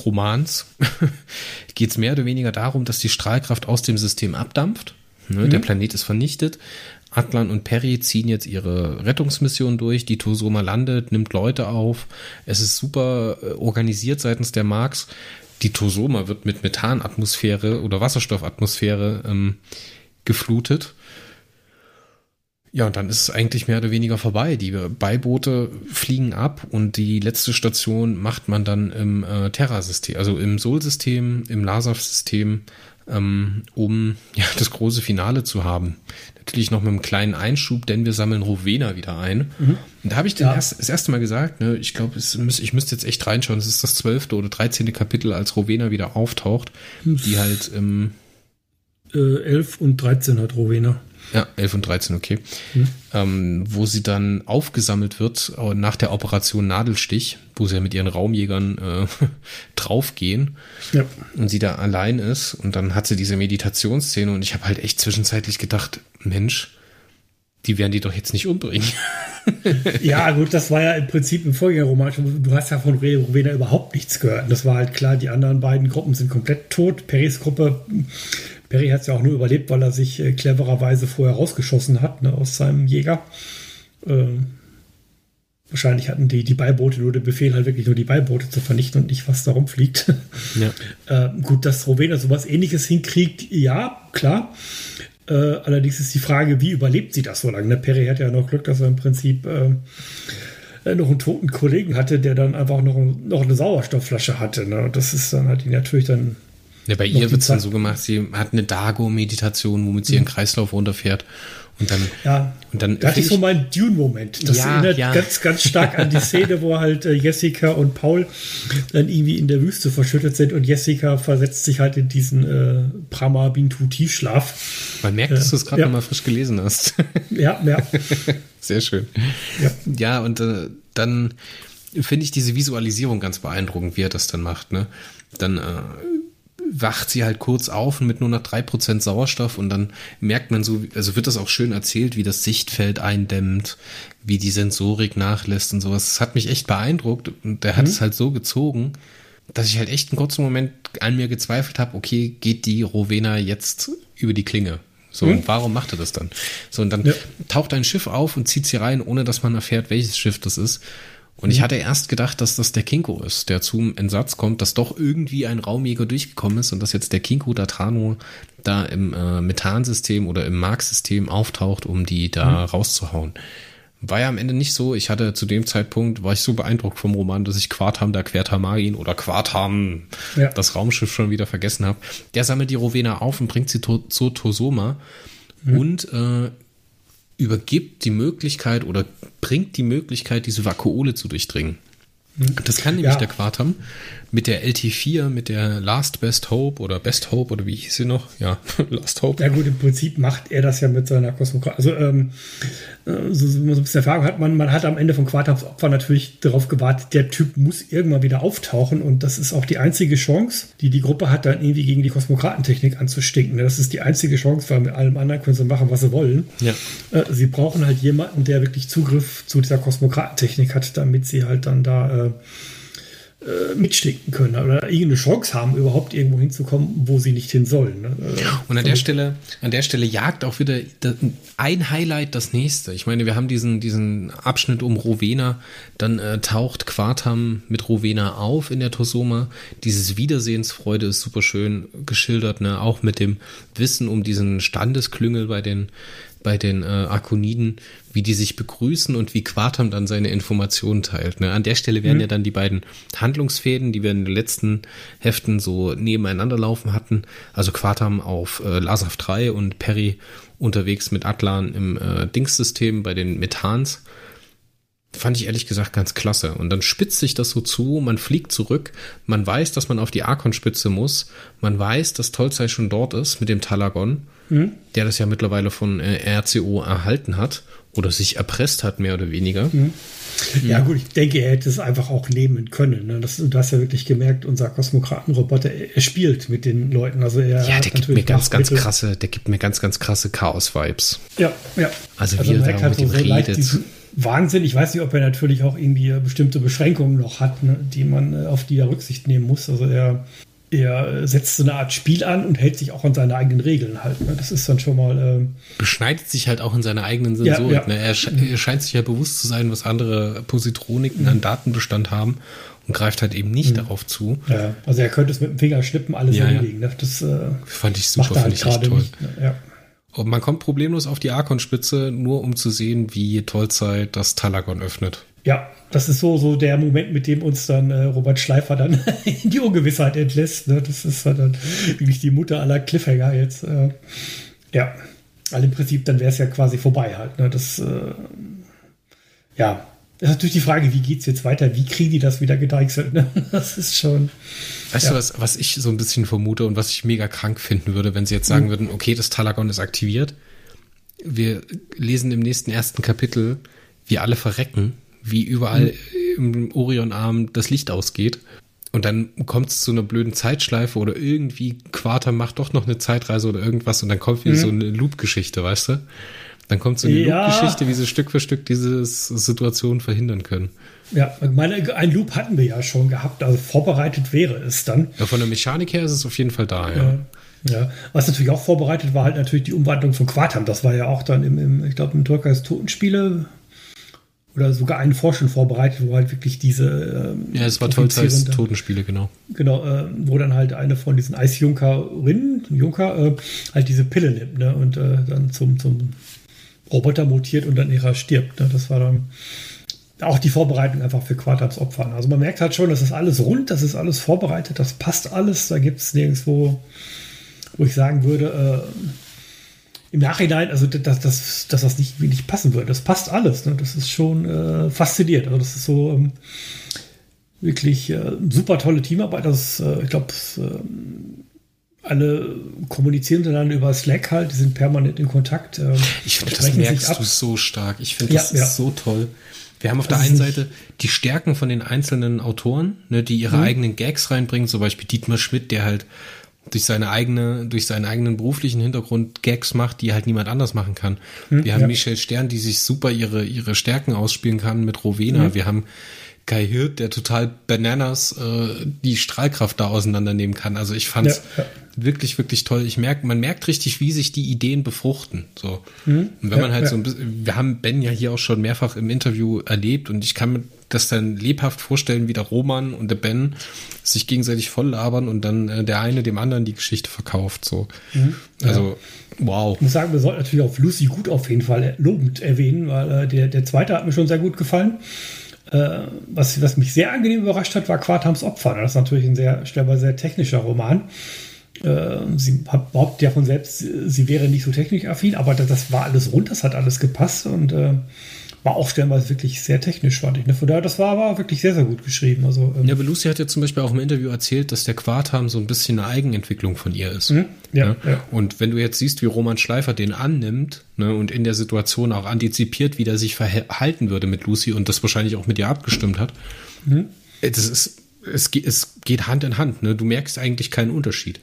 S1: Romans geht es mehr oder weniger darum, dass die Strahlkraft aus dem System abdampft. Ne, mhm. Der Planet ist vernichtet. Atlan und Perry ziehen jetzt ihre Rettungsmission durch. Die Tosoma landet, nimmt Leute auf. Es ist super äh, organisiert seitens der Marks. Die Tosoma wird mit Methanatmosphäre oder Wasserstoffatmosphäre ähm, geflutet. Ja, und dann ist es eigentlich mehr oder weniger vorbei. Die Beiboote fliegen ab und die letzte Station macht man dann im äh, Terra-System, also im Sol-System, im Lasaf-System, ähm, um ja, das große Finale zu haben. Natürlich noch mit einem kleinen Einschub, denn wir sammeln Rowena wieder ein. Mhm. Und da habe ich ja. erst, das erste Mal gesagt, ne, ich glaube, ich müsste jetzt echt reinschauen, es ist das zwölfte oder dreizehnte Kapitel, als Rowena wieder auftaucht, die halt ähm,
S2: äh, 11 und 13 hat Rowena.
S1: Ja, 11 und 13, okay. Hm. Ähm, wo sie dann aufgesammelt wird äh, nach der Operation Nadelstich, wo sie ja mit ihren Raumjägern äh, draufgehen ja. und sie da allein ist. Und dann hat sie diese Meditationsszene und ich habe halt echt zwischenzeitlich gedacht, Mensch, die werden die doch jetzt nicht umbringen.
S2: ja, gut, das war ja im Prinzip im Vorgängerroman. Du hast ja von Rowena überhaupt nichts gehört. Das war halt klar, die anderen beiden Gruppen sind komplett tot. Perrys Gruppe Perry hat es ja auch nur überlebt, weil er sich äh, clevererweise vorher rausgeschossen hat ne, aus seinem Jäger. Äh, wahrscheinlich hatten die, die Beiboote nur den Befehl, halt wirklich nur die Beiboote zu vernichten und nicht, was da rumfliegt. Ja. äh, gut, dass Rowena sowas ähnliches hinkriegt, ja, klar. Äh, allerdings ist die Frage, wie überlebt sie das so lange? Ne? Perry hat ja noch Glück, dass er im Prinzip äh, äh, noch einen toten Kollegen hatte, der dann einfach noch, noch eine Sauerstoffflasche hatte. Ne? Das ist dann halt natürlich dann
S1: ja, bei ihr wird es dann so gemacht, sie hat eine Dago-Meditation, womit sie ihren mhm. Kreislauf runterfährt. Und dann,
S2: ja, und dann da hatte ich so meinen Dune-Moment. Das ja, erinnert ja. ganz, ganz stark an die Szene, wo halt äh, Jessica und Paul dann irgendwie in der Wüste verschüttet sind und Jessica versetzt sich halt in diesen äh, Brahma Bintu Tiefschlaf.
S1: Man merkt, dass du es gerade ja. nochmal frisch gelesen hast.
S2: ja, ja.
S1: Sehr schön. Ja, ja und äh, dann finde ich diese Visualisierung ganz beeindruckend, wie er das dann macht. Ne? Dann äh, wacht sie halt kurz auf und mit nur noch drei Prozent Sauerstoff und dann merkt man so, also wird das auch schön erzählt, wie das Sichtfeld eindämmt, wie die Sensorik nachlässt und sowas. Das hat mich echt beeindruckt und der hat mhm. es halt so gezogen, dass ich halt echt einen kurzen Moment an mir gezweifelt habe, okay, geht die Rowena jetzt über die Klinge? So, mhm. und warum macht er das dann? So, und dann ja. taucht ein Schiff auf und zieht sie rein, ohne dass man erfährt, welches Schiff das ist. Und ich mhm. hatte erst gedacht, dass das der Kinko ist, der zum Entsatz kommt, dass doch irgendwie ein Raumjäger durchgekommen ist und dass jetzt der Kinko Datano da im äh, Methansystem oder im Mark-System auftaucht, um die da mhm. rauszuhauen. War ja am Ende nicht so. Ich hatte zu dem Zeitpunkt, war ich so beeindruckt vom Roman, dass ich Quartam da Quertamagin oder Quartam, ja. das Raumschiff schon wieder vergessen habe. Der sammelt die Rowena auf und bringt sie to zur Tosoma mhm. und äh, übergibt die Möglichkeit oder bringt die Möglichkeit, diese Vakuole zu durchdringen. Das kann nämlich ja. der Quartam mit der LT4, mit der Last Best Hope oder Best Hope oder wie hieß sie noch? Ja,
S2: Last Hope. Ja gut, im Prinzip macht er das ja mit seiner Kosmokratie. Also ähm, äh, so, so ein bisschen Erfahrung hat man, man hat am Ende von Quartams Opfer natürlich darauf gewartet, der Typ muss irgendwann wieder auftauchen und das ist auch die einzige Chance, die die Gruppe hat, dann irgendwie gegen die Kosmokratentechnik anzustinken. Das ist die einzige Chance, weil mit allem anderen können sie machen, was sie wollen. Ja. Äh, sie brauchen halt jemanden, der wirklich Zugriff zu dieser Kosmokratentechnik hat, damit sie halt dann da äh, mitstinken können oder irgendeine Chance haben, überhaupt irgendwo hinzukommen, wo sie nicht hin sollen. Ne?
S1: Äh, und an der Stelle, an der Stelle jagt auch wieder ein Highlight das nächste. Ich meine, wir haben diesen, diesen Abschnitt um Rowena, dann äh, taucht Quartam mit Rowena auf in der Tosoma. Dieses Wiedersehensfreude ist super schön geschildert, ne? auch mit dem Wissen um diesen Standesklüngel bei den bei den äh, Arkoniden, wie die sich begrüßen und wie Quartam dann seine Informationen teilt. Ne? An der Stelle werden mhm. ja dann die beiden Handlungsfäden, die wir in den letzten Heften so nebeneinander laufen hatten, also Quartam auf äh, Lasaf 3 und Perry unterwegs mit Atlan im äh, Dingssystem bei den Methans, fand ich ehrlich gesagt ganz klasse. Und dann spitzt sich das so zu, man fliegt zurück, man weiß, dass man auf die Arkon-Spitze muss, man weiß, dass Tolzei schon dort ist mit dem Talagon mhm. der das ja mittlerweile von äh, RCO erhalten hat oder sich erpresst hat, mehr oder weniger. Mhm.
S2: Ja, gut, ich denke, er hätte es einfach auch nehmen können. Ne? Das, du hast ja wirklich gemerkt, unser Kosmokratenroboter, er spielt mit den Leuten. Also er
S1: ja, der gibt mir ganz, ganz krasse, der gibt mir ganz, ganz krasse Chaos-Vibes.
S2: Ja, ja.
S1: Also, also wie er da halt mit ihm so redet.
S2: Wahnsinn. Ich weiß nicht, ob er natürlich auch irgendwie bestimmte Beschränkungen noch hat, ne, die man, äh, auf die er Rücksicht nehmen muss. Also er er setzt so eine Art Spiel an und hält sich auch an seine eigenen Regeln halt. Ne? Das ist dann schon mal. Ähm
S1: Beschneidet sich halt auch in seiner eigenen Sensorik. Ja, ja. Ne? Er, er, scheint sich ja bewusst zu sein, was andere Positroniken mhm. an Datenbestand haben und greift halt eben nicht mhm. darauf zu.
S2: Ja, also er könnte es mit dem Finger schnippen, alles ja, anlegen. Ne? Das äh,
S1: fand ich super, fand halt ich echt toll. Nicht, ne? ja. Und man kommt problemlos auf die Arkon-Spitze, nur um zu sehen, wie Tollzeit das Talagon öffnet.
S2: Ja, das ist so, so der Moment, mit dem uns dann äh, Robert Schleifer dann in die Ungewissheit entlässt. Ne? Das ist halt dann wirklich die Mutter aller Cliffhanger jetzt. Äh, ja, also im Prinzip, dann wäre es ja quasi vorbei halt. Ne? Das, äh, ja, das ist natürlich die Frage, wie geht es jetzt weiter? Wie kriegen die das wieder gedeichselt? Ne? Das ist schon.
S1: Weißt ja. du, was, was ich so ein bisschen vermute und was ich mega krank finden würde, wenn sie jetzt sagen mhm. würden, okay, das Talagon ist aktiviert. Wir lesen im nächsten ersten Kapitel, wir alle verrecken wie überall mhm. im Orionarm das Licht ausgeht. Und dann kommt es zu einer blöden Zeitschleife oder irgendwie Quarter macht doch noch eine Zeitreise oder irgendwas und dann kommt wieder mhm. so eine Loop-Geschichte, weißt du? Dann kommt so eine ja. Loop-Geschichte, wie sie Stück für Stück diese Situation verhindern können.
S2: Ja, meine, ein Loop hatten wir ja schon gehabt, also vorbereitet wäre es dann.
S1: Ja, von der Mechanik her ist es auf jeden Fall da, ja.
S2: ja. Ja, was natürlich auch vorbereitet war, halt natürlich die Umwandlung von Quartam. Das war ja auch dann im, im ich glaube, im Türkis Totenspiele oder sogar einen Forschung vorbereitet, wo halt wirklich diese.
S1: Ähm, ja, es war Vollzeit Totenspiele, genau.
S2: Genau, äh, wo dann halt eine von diesen Eisjunkerinnen, Junker, äh, halt diese Pille nimmt, ne, und äh, dann zum, zum Roboter mutiert und dann ihrer stirbt. Ne? Das war dann auch die Vorbereitung einfach für Quartabs Opfer. Also man merkt halt schon, das ist alles rund, das ist alles vorbereitet, das passt alles, da gibt es nirgendwo, wo ich sagen würde, äh, im Nachhinein, also dass, dass, dass das nicht, nicht passen würde. Das passt alles. Ne? Das ist schon äh, faszinierend. Also das ist so ähm, wirklich äh, super tolle Teamarbeit. Das, äh, ich glaube, alle kommunizieren dann über Slack halt, die sind permanent in Kontakt.
S1: Äh, ich finde, das merkst du so stark. Ich finde, das ja, ist ja. so toll. Wir haben auf das der einen Seite die Stärken von den einzelnen Autoren, ne, die ihre mhm. eigenen Gags reinbringen, zum Beispiel Dietmar Schmidt, der halt durch seine eigene, durch seinen eigenen beruflichen Hintergrund Gags macht, die halt niemand anders machen kann. Hm, wir haben ja. Michelle Stern, die sich super ihre, ihre Stärken ausspielen kann mit Rowena. Hm. Wir haben Kai Hirt, der total Bananas äh, die Strahlkraft da auseinandernehmen kann. Also ich fand's ja, ja. wirklich, wirklich toll. Ich merke, man merkt richtig, wie sich die Ideen befruchten. So. Mhm, und wenn man halt so ein bisschen, wir haben Ben ja hier auch schon mehrfach im Interview erlebt und ich kann mir das dann lebhaft vorstellen, wie der Roman und der Ben sich gegenseitig voll labern und dann äh, der eine dem anderen die Geschichte verkauft. So. Mhm, also, wow.
S2: Ich muss sagen, wir sollten natürlich auch Lucy gut auf jeden Fall lobend erwähnen, weil äh, der, der zweite hat mir schon sehr gut gefallen. Äh, was, was mich sehr angenehm überrascht hat, war Quartams Opfer. Das ist natürlich ein sehr, stellbar sehr technischer Roman. Äh, sie behauptet ja von selbst, sie wäre nicht so technikaffin, aber das, war alles rund, das hat alles gepasst und äh, war auch stellenweise wirklich sehr technisch, fand ich. Ne? Von daher, das war aber wirklich sehr, sehr gut geschrieben. Also,
S1: ähm, ja, aber Lucy hat ja zum Beispiel auch im Interview erzählt, dass der Quartam so ein bisschen eine Eigenentwicklung von ihr ist. Mhm, ja, ne? ja, Und wenn du jetzt siehst, wie Roman Schleifer den annimmt ne, und in der Situation auch antizipiert, wie der sich verhalten würde mit Lucy und das wahrscheinlich auch mit ihr abgestimmt hat, mhm. das ist, es, es geht Hand in Hand. Ne? Du merkst eigentlich keinen Unterschied.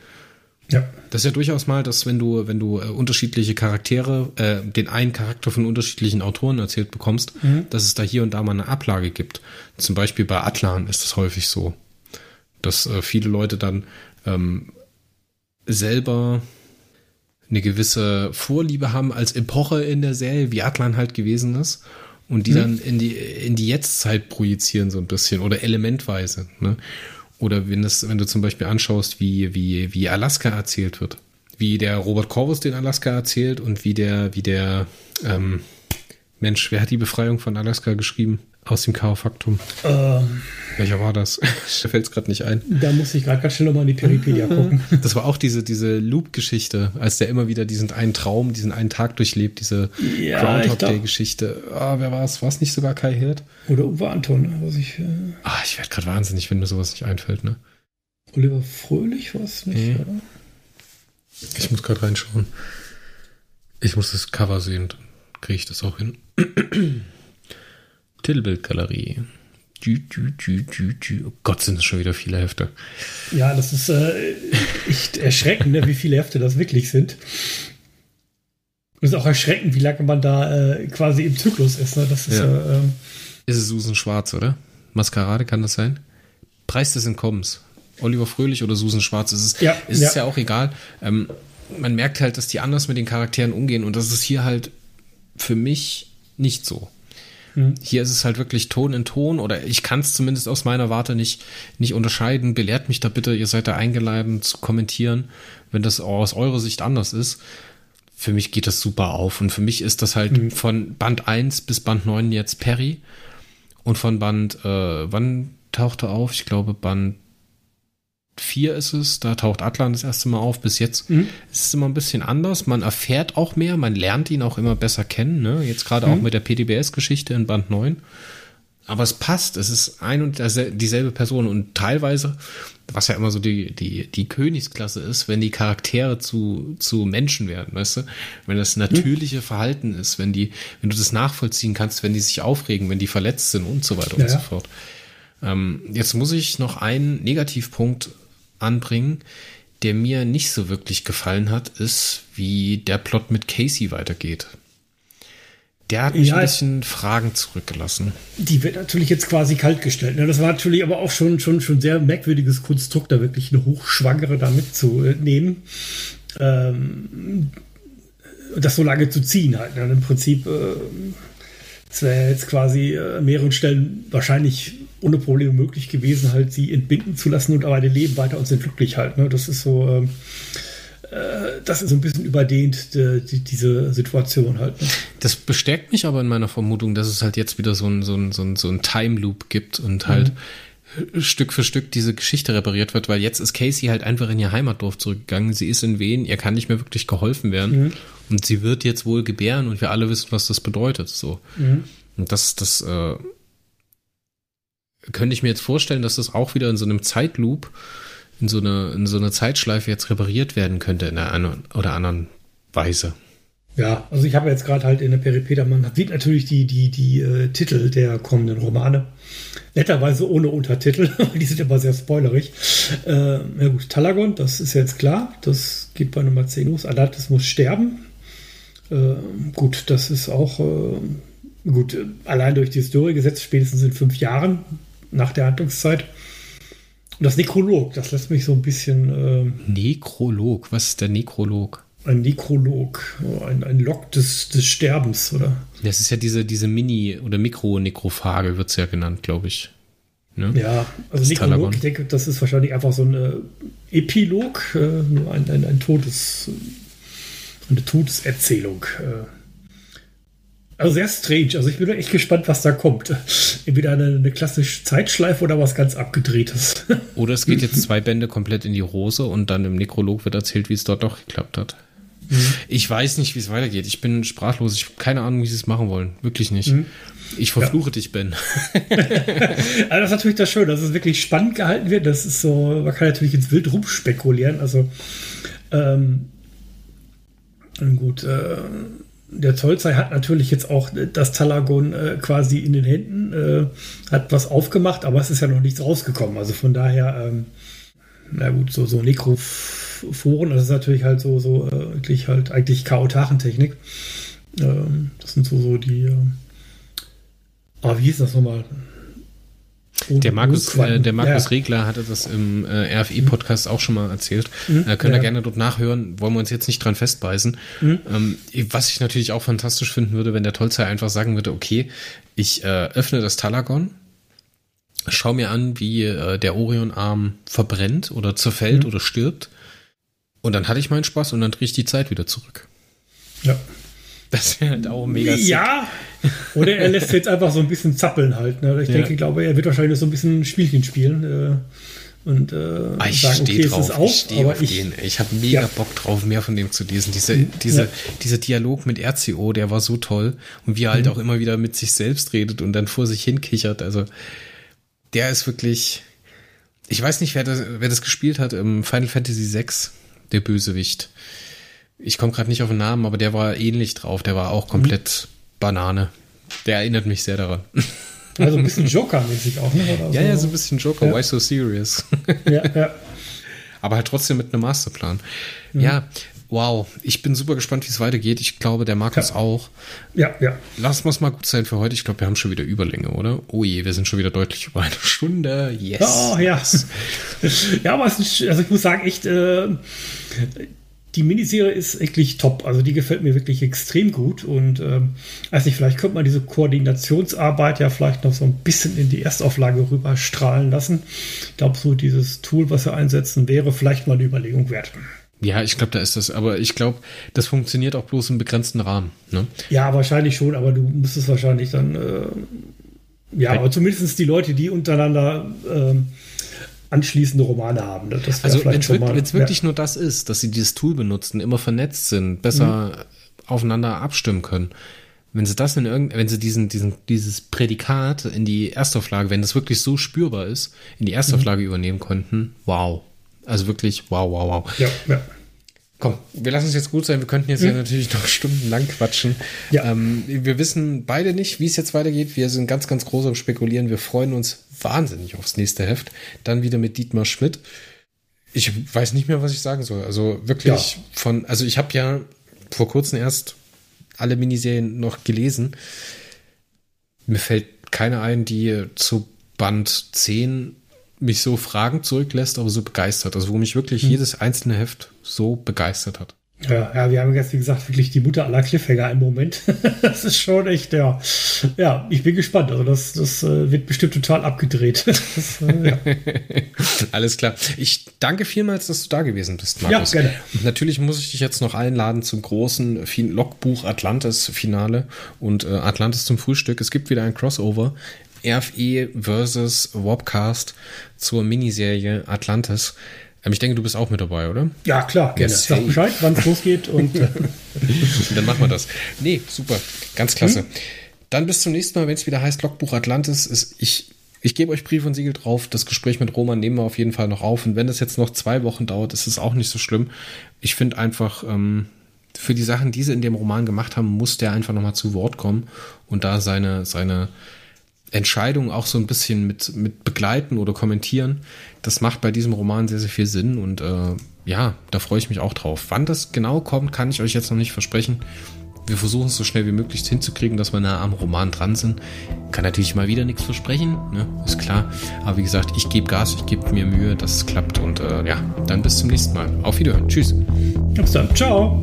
S1: Ja. Das ist ja durchaus mal, dass wenn du, wenn du äh, unterschiedliche Charaktere, äh, den einen Charakter von unterschiedlichen Autoren erzählt bekommst, mhm. dass es da hier und da mal eine Ablage gibt. Zum Beispiel bei Atlan ist es häufig so, dass äh, viele Leute dann ähm, selber eine gewisse Vorliebe haben als Epoche in der Serie, wie Atlan halt gewesen ist, und die mhm. dann in die, in die Jetztzeit projizieren so ein bisschen oder elementweise. Ne? Oder wenn, das, wenn du zum Beispiel anschaust, wie, wie, wie Alaska erzählt wird. Wie der Robert Corvus den Alaska erzählt und wie der, wie der, ähm, Mensch, wer hat die Befreiung von Alaska geschrieben? Aus dem Chaofaktum. Ähm, Welcher war das? da fällt es gerade nicht ein.
S2: Da muss ich gerade ganz schnell nochmal in die Peripedia gucken.
S1: Das war auch diese, diese Loop-Geschichte, als der immer wieder diesen einen Traum, diesen einen Tag durchlebt, diese ja, Groundhog Day-Geschichte. Ah, wer war es? War es nicht sogar Kai Hirt?
S2: Oder Uwe Anton, was ich. Äh
S1: ah, ich werde gerade wahnsinnig, wenn mir sowas nicht einfällt, ne?
S2: Oliver Fröhlich war es nicht, nee. oder?
S1: Ich muss gerade reinschauen. Ich muss das Cover sehen, dann kriege ich das auch hin. Titelbildgalerie. Oh Gott, sind das schon wieder viele Hefte.
S2: Ja, das ist äh, echt erschreckend, ne, wie viele Hefte das wirklich sind. Es ist auch erschreckend, wie lange man da äh, quasi im Zyklus ist. Ne? Das ist, ja. äh, ähm,
S1: ist es Susan Schwarz, oder? Maskerade kann das sein? Preis des Entkommens. Oliver Fröhlich oder Susan Schwarz. Ist es, ja, ist ja. es ja auch egal. Ähm, man merkt halt, dass die anders mit den Charakteren umgehen und das ist hier halt für mich nicht so. Mhm. Hier ist es halt wirklich Ton in Ton oder ich kann es zumindest aus meiner Warte nicht, nicht unterscheiden. Belehrt mich da bitte, ihr seid da eingeladen zu kommentieren, wenn das aus eurer Sicht anders ist. Für mich geht das super auf und für mich ist das halt mhm. von Band 1 bis Band 9 jetzt Perry und von Band, äh, wann tauchte auf? Ich glaube Band 4 ist es, da taucht Atlan das erste Mal auf. Bis jetzt mhm. ist es immer ein bisschen anders. Man erfährt auch mehr, man lernt ihn auch immer besser kennen. Ne? Jetzt gerade mhm. auch mit der PDBS-Geschichte in Band 9. Aber es passt, es ist ein und dieselbe Person und teilweise, was ja immer so die, die, die Königsklasse ist, wenn die Charaktere zu, zu Menschen werden, weißt du? Wenn das natürliche mhm. Verhalten ist, wenn die, wenn du das nachvollziehen kannst, wenn die sich aufregen, wenn die verletzt sind und so weiter ja, und so fort. Ähm, jetzt muss ich noch einen Negativpunkt anbringen, der mir nicht so wirklich gefallen hat, ist, wie der Plot mit Casey weitergeht. Der hat mich ja, ein bisschen Fragen zurückgelassen.
S2: Die wird natürlich jetzt quasi kaltgestellt. Ne? Das war natürlich aber auch schon, schon, schon sehr merkwürdiges Konstrukt, da wirklich eine Hochschwangere da mitzunehmen. Ähm, das so lange zu ziehen halt. Ne? Im Prinzip, äh, wäre jetzt quasi äh, an mehreren Stellen wahrscheinlich ohne Probleme möglich gewesen, halt sie entbinden zu lassen und aber die leben weiter und sind glücklich halt. Ne? Das ist so, ähm, äh, das ist so ein bisschen überdehnt, die, die, diese Situation halt. Ne?
S1: Das bestärkt mich aber in meiner Vermutung, dass es halt jetzt wieder so ein, so ein, so ein, so ein Time Loop gibt und halt mhm. Stück für Stück diese Geschichte repariert wird, weil jetzt ist Casey halt einfach in ihr Heimatdorf zurückgegangen. Sie ist in Wien, ihr kann nicht mehr wirklich geholfen werden. Mhm. Und sie wird jetzt wohl gebären und wir alle wissen, was das bedeutet. So. Mhm. Und das, das, äh, könnte ich mir jetzt vorstellen, dass das auch wieder in so einem Zeitloop, in so eine, in so eine Zeitschleife jetzt repariert werden könnte in einer oder anderen Weise.
S2: Ja, also ich habe jetzt gerade halt in der Peripeta, man sieht natürlich die, die, die äh, Titel der kommenden Romane. Netterweise ohne Untertitel, die sind immer sehr spoilerig. Äh, ja gut, Talagon, das ist jetzt klar, das geht bei Nummer 10 los. Alatis muss sterben. Äh, gut, das ist auch, äh, gut, allein durch die Historie gesetzt, spätestens in fünf Jahren nach der Handlungszeit. Und das Nekrolog, das lässt mich so ein bisschen.
S1: Ähm, Nekrolog, was ist der Nekrolog?
S2: Ein Nekrolog, ein, ein Log des, des Sterbens, oder?
S1: Das ist ja diese, diese Mini- oder Mikro-Nekrophage, wird es ja genannt, glaube ich.
S2: Ne? Ja, also Nekrolog, ich denke, das ist wahrscheinlich einfach so ein äh, Epilog, äh, ein, ein, ein Todes, eine Todeserzählung. Äh, also sehr strange. Also ich bin echt gespannt, was da kommt. Entweder eine, eine klassische Zeitschleife oder was ganz abgedrehtes.
S1: Oder es geht jetzt zwei Bände komplett in die Hose und dann im Nekrolog wird erzählt, wie es dort doch geklappt hat. Mhm. Ich weiß nicht, wie es weitergeht. Ich bin sprachlos. Ich habe keine Ahnung, wie sie es machen wollen. Wirklich nicht. Mhm. Ich verfluche ja. dich, Ben.
S2: also das ist natürlich das Schöne, dass es wirklich spannend gehalten wird. Das ist so, man kann natürlich ins Wild rumspekulieren. Also, ähm, gut, äh, der Zollzei hat natürlich jetzt auch das Talagon äh, quasi in den Händen, äh, hat was aufgemacht, aber es ist ja noch nichts rausgekommen. Also von daher, ähm, na gut, so, so Nekrophoren, das ist natürlich halt so, so äh, wirklich halt eigentlich Chaotachentechnik. Ähm, das sind so, so die, äh, ah, wie hieß das nochmal?
S1: Der Markus, äh, der Markus ja. Regler hatte das im äh, RFE-Podcast auch schon mal erzählt. Mhm. Äh, könnt ihr ja. gerne dort nachhören. Wollen wir uns jetzt nicht dran festbeißen. Mhm. Ähm, was ich natürlich auch fantastisch finden würde, wenn der Tolzei einfach sagen würde, okay, ich äh, öffne das Talagon, schau mir an, wie äh, der Orion-Arm verbrennt oder zerfällt mhm. oder stirbt. Und dann hatte ich meinen Spaß und dann drehe ich die Zeit wieder zurück.
S2: Ja.
S1: Das wäre halt auch mega
S2: sick. Ja. Oder er lässt jetzt einfach so ein bisschen zappeln halt. Ne? Ich ja. denke, ich glaube, er wird wahrscheinlich so ein bisschen Spielchen spielen. Äh, und äh,
S1: ah, ich sagen, okay, drauf, ist auch, ich stehe auf ich, den. Ich habe mega ja. Bock drauf, mehr von dem zu lesen. Diese, diese, ja. Dieser Dialog mit RCO, der war so toll. Und wie er halt mhm. auch immer wieder mit sich selbst redet und dann vor sich hin kichert. Also, der ist wirklich. Ich weiß nicht, wer das, wer das gespielt hat im Final Fantasy VI, der Bösewicht ich komme gerade nicht auf den Namen, aber der war ähnlich drauf. Der war auch komplett mhm. Banane. Der erinnert mich sehr daran.
S2: Also ein bisschen Joker-mäßig auch, ne?
S1: Oder ja, ja, so ein bisschen Joker. Ja. Why so serious?
S2: Ja, ja.
S1: Aber halt trotzdem mit einem Masterplan. Mhm. Ja, wow. Ich bin super gespannt, wie es weitergeht. Ich glaube, der Markus
S2: ja.
S1: auch.
S2: Ja, ja.
S1: Lass uns mal gut sein für heute. Ich glaube, wir haben schon wieder Überlänge, oder? Oh je, wir sind schon wieder deutlich über eine Stunde. Yes.
S2: Oh, ja. ja, aber es ist, also ich muss sagen, echt, äh, die Miniserie ist wirklich top. Also die gefällt mir wirklich extrem gut. Und ähm, weiß nicht, vielleicht könnte man diese Koordinationsarbeit ja vielleicht noch so ein bisschen in die Erstauflage rüber strahlen lassen. Ich glaube, so dieses Tool, was wir einsetzen, wäre vielleicht mal eine Überlegung wert.
S1: Ja, ich glaube, da ist das, aber ich glaube, das funktioniert auch bloß im begrenzten Rahmen. Ne?
S2: Ja, wahrscheinlich schon, aber du müsstest wahrscheinlich dann, äh, ja, aber zumindest die Leute, die untereinander äh, anschließende Romane haben.
S1: Das also wenn es wirklich, wirklich nur das ist, dass sie dieses Tool benutzen, immer vernetzt sind, besser mhm. aufeinander abstimmen können. Wenn sie das in irgend, wenn sie diesen, diesen, dieses Prädikat in die Erstauflage, wenn das wirklich so spürbar ist, in die Erstauflage mhm. übernehmen konnten, wow. Also wirklich, wow, wow, wow.
S2: Ja, ja.
S1: Komm, wir lassen es jetzt gut sein. Wir könnten jetzt mhm. ja natürlich noch stundenlang quatschen. Ja. Ähm, wir wissen beide nicht, wie es jetzt weitergeht. Wir sind ganz, ganz groß am Spekulieren. Wir freuen uns wahnsinnig aufs nächste Heft. Dann wieder mit Dietmar Schmidt. Ich weiß nicht mehr, was ich sagen soll. Also wirklich ja. von, also ich habe ja vor kurzem erst alle Miniserien noch gelesen. Mir fällt keine ein, die zu Band 10 mich so fragend zurücklässt, aber so begeistert. Also wo mich wirklich hm. jedes einzelne Heft so begeistert hat.
S2: Ja, ja, wir haben jetzt, wie gesagt, wirklich die Mutter aller Cliffhanger im Moment. das ist schon echt, ja. Ja, ich bin gespannt. Also, das, das äh, wird bestimmt total abgedreht. Das, äh, ja.
S1: Alles klar. Ich danke vielmals, dass du da gewesen bist, Markus.
S2: Ja, gerne.
S1: Und natürlich muss ich dich jetzt noch einladen zum großen Logbuch Atlantis-Finale und äh, Atlantis zum Frühstück. Es gibt wieder ein Crossover. RFE versus Wobcast zur Miniserie Atlantis. Ähm, ich denke, du bist auch mit dabei, oder?
S2: Ja, klar. Gerne. Yes, Sag Bescheid, wann es losgeht. Und, und
S1: dann machen wir das. Nee, super. Ganz klasse. Hm? Dann bis zum nächsten Mal, wenn es wieder heißt Logbuch Atlantis. Ist, ich, ich gebe euch Brief und Siegel drauf. Das Gespräch mit Roman nehmen wir auf jeden Fall noch auf. Und wenn das jetzt noch zwei Wochen dauert, ist es auch nicht so schlimm. Ich finde einfach, ähm, für die Sachen, die sie in dem Roman gemacht haben, muss der einfach nochmal zu Wort kommen und da seine, seine Entscheidungen auch so ein bisschen mit, mit begleiten oder kommentieren. Das macht bei diesem Roman sehr, sehr viel Sinn und äh, ja, da freue ich mich auch drauf. Wann das genau kommt, kann ich euch jetzt noch nicht versprechen. Wir versuchen es so schnell wie möglich hinzukriegen, dass wir nah am Roman dran sind. Kann natürlich mal wieder nichts versprechen, ne? ist klar. Aber wie gesagt, ich gebe Gas, ich gebe mir Mühe, dass es klappt. Und äh, ja, dann bis zum nächsten Mal. Auf Wiederhören. Tschüss.
S2: Bis dann. Ciao.